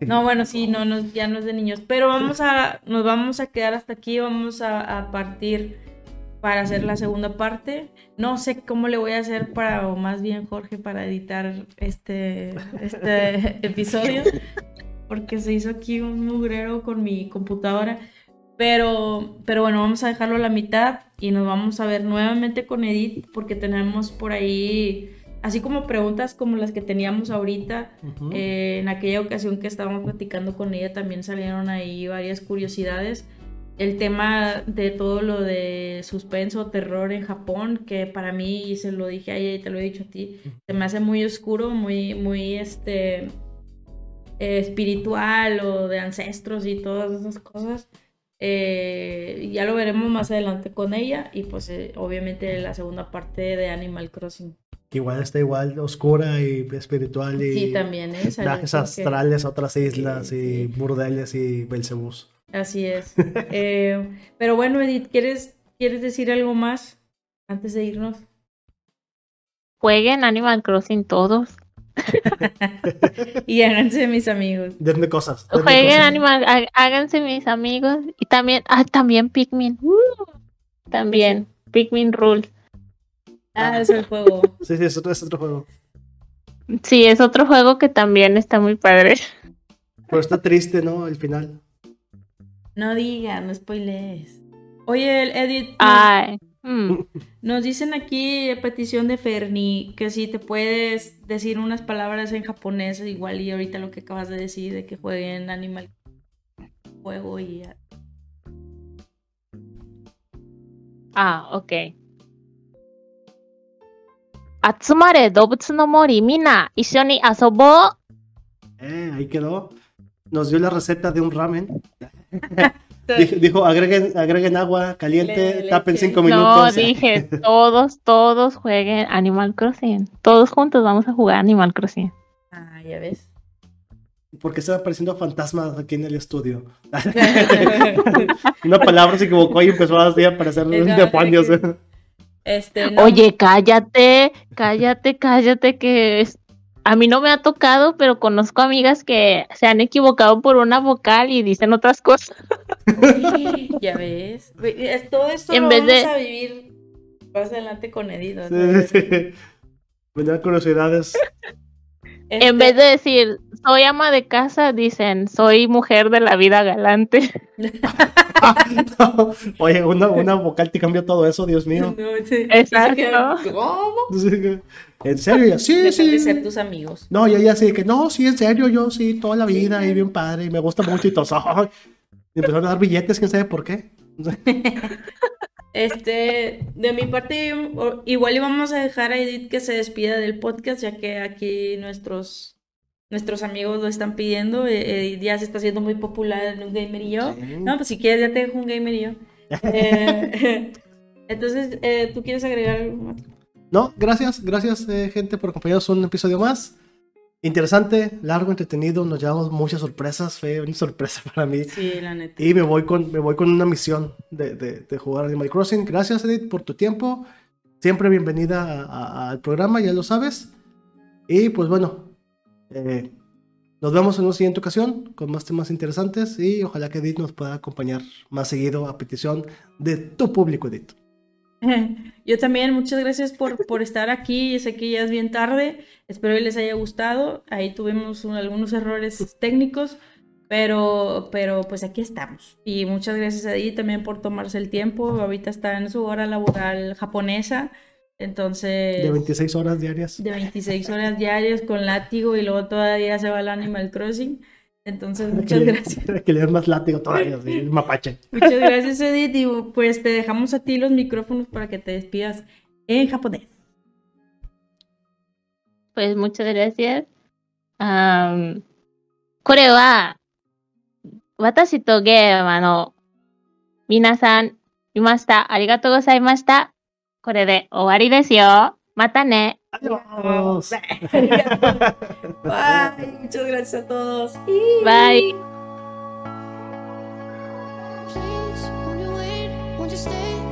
No, bueno, sí, no, no, ya no es de niños. Pero vamos a, nos vamos a quedar hasta aquí, vamos a, a partir para hacer la segunda parte. No sé cómo le voy a hacer para, o más bien Jorge, para editar este, este episodio, porque se hizo aquí un mugrero con mi computadora. Pero, pero bueno, vamos a dejarlo a la mitad y nos vamos a ver nuevamente con Edith, porque tenemos por ahí, así como preguntas como las que teníamos ahorita. Ujú. Eh, en aquella ocasión que estábamos platicando con ella también salieron ahí varias curiosidades. El tema de todo lo de suspenso, terror en Japón, que para mí, y se lo dije a ella y te lo he dicho a ti, se me hace muy oscuro, muy, muy este, eh, espiritual o de ancestros y todas esas cosas. Eh, ya lo veremos más adelante con ella y pues eh, obviamente la segunda parte de Animal Crossing. Que igual está igual oscura y espiritual y Sí, también, ¿eh? Viajes astrales a otras islas Sí, y sí. burdeles y Belcebús. Así es. Eh, pero bueno, Edith, ¿quieres, ¿quieres decir algo más antes de irnos? jueguen Animal Crossing todos. Y háganse mis amigos. Denme cosas. denme Jueguen cosas. Animal, há- háganse mis amigos. Y también, ah, también Pikmin. Uh, también, Pikmin Rule. Ah, es el juego. Sí, sí, es otro, es otro juego. Sí, es otro juego que también está muy padre. Pero está triste, ¿no? El final. No digas, no spoilees. Oye, el Edith, nos, Ay. mm. nos dicen aquí, a petición de Ferni, que si te puedes decir unas palabras en japonés, igual y ahorita lo que acabas de decir, de que jueguen Animal Juego y... Ah, ok. 集まれ動物の森みんな一緒に遊ぼう Eh, ahí quedó. Nos dio la receta de un ramen. Dijo, dijo, agreguen, agreguen agua caliente, Le- tapen leche. cinco No, minutos. dije, todos, todos jueguen Animal Crossing. Todos juntos vamos a jugar Animal Crossing. Ah, ya ves. Porque están apareciendo fantasmas aquí en el estudio. Una palabra se equivocó y empezó así a aparecer Exacto, demonios. que- Este, no. Oye, cállate, cállate, cállate, que es- a mí no me ha tocado, pero conozco amigas que se han equivocado por una vocal y dicen otras cosas. Ya ves. Ve- es- Todo esto En lo vez vamos de- a vivir más adelante con Edith. ¿no? Sí, sí. Me dan curiosidades. Este, En vez de decir soy ama de casa, dicen soy mujer de la vida galante. No. Oye, una, una vocal te cambió todo eso, Dios mío. No, sí. Exacto. ¿Cómo? ¿En serio? Sí, de sí. ser tus amigos. No, y ella sí, que no, sí, en serio, yo sí, toda la vida, y bien padre, y me gusta mucho y todo. Y empezaron a dar billetes, quién sabe por qué. Este, de mi parte, igual íbamos a dejar a Edith que se despida del podcast, ya que aquí nuestros, nuestros amigos lo están pidiendo. Eh, Edith ya se está haciendo muy popular en un gamer y yo. No, pues si quieres, ya te dejo un gamer y yo. Eh, entonces, eh, ¿tú quieres agregar algo más? No, gracias, gracias, eh, gente, por acompañarnos un episodio más. Interesante, largo, entretenido, nos llevamos muchas sorpresas, fue una sorpresa para mí. Sí, la neta. Y me voy con, me voy con una misión de, de- de jugar Animal Crossing. Gracias, Edith, por tu tiempo. Siempre bienvenida al programa, ya lo sabes. Y pues bueno, eh, nos vemos en una siguiente ocasión con más temas interesantes y ojalá que Edith nos pueda acompañar más seguido a petición de tu público, Edith. Yo también, muchas gracias por, por estar aquí. Sé que ya es bien tarde. Espero que les haya gustado. Ahí tuvimos un- algunos errores técnicos, pero, pero pues aquí estamos. Y muchas gracias a ti también por tomarse el tiempo. Ahorita está en su hora laboral japonesa. Entonces, De 26 horas diarias. de 26 horas diarias con látigo y luego todavía se va al Animal Crossing. Entonces, Que muchas le- gracias. Que le den más látigo todavía, así, mapache. Muchas gracias, Edith. Y pues te dejamos a ti los micrófonos para que te despidas en japonés. Pues muchas gracias. Um, これは、私とゲームの皆さんいました。ありがとうございました。これで終わりですよ。またね。 Adiós. Bye. Muchas gracias a todos. Bye. Please,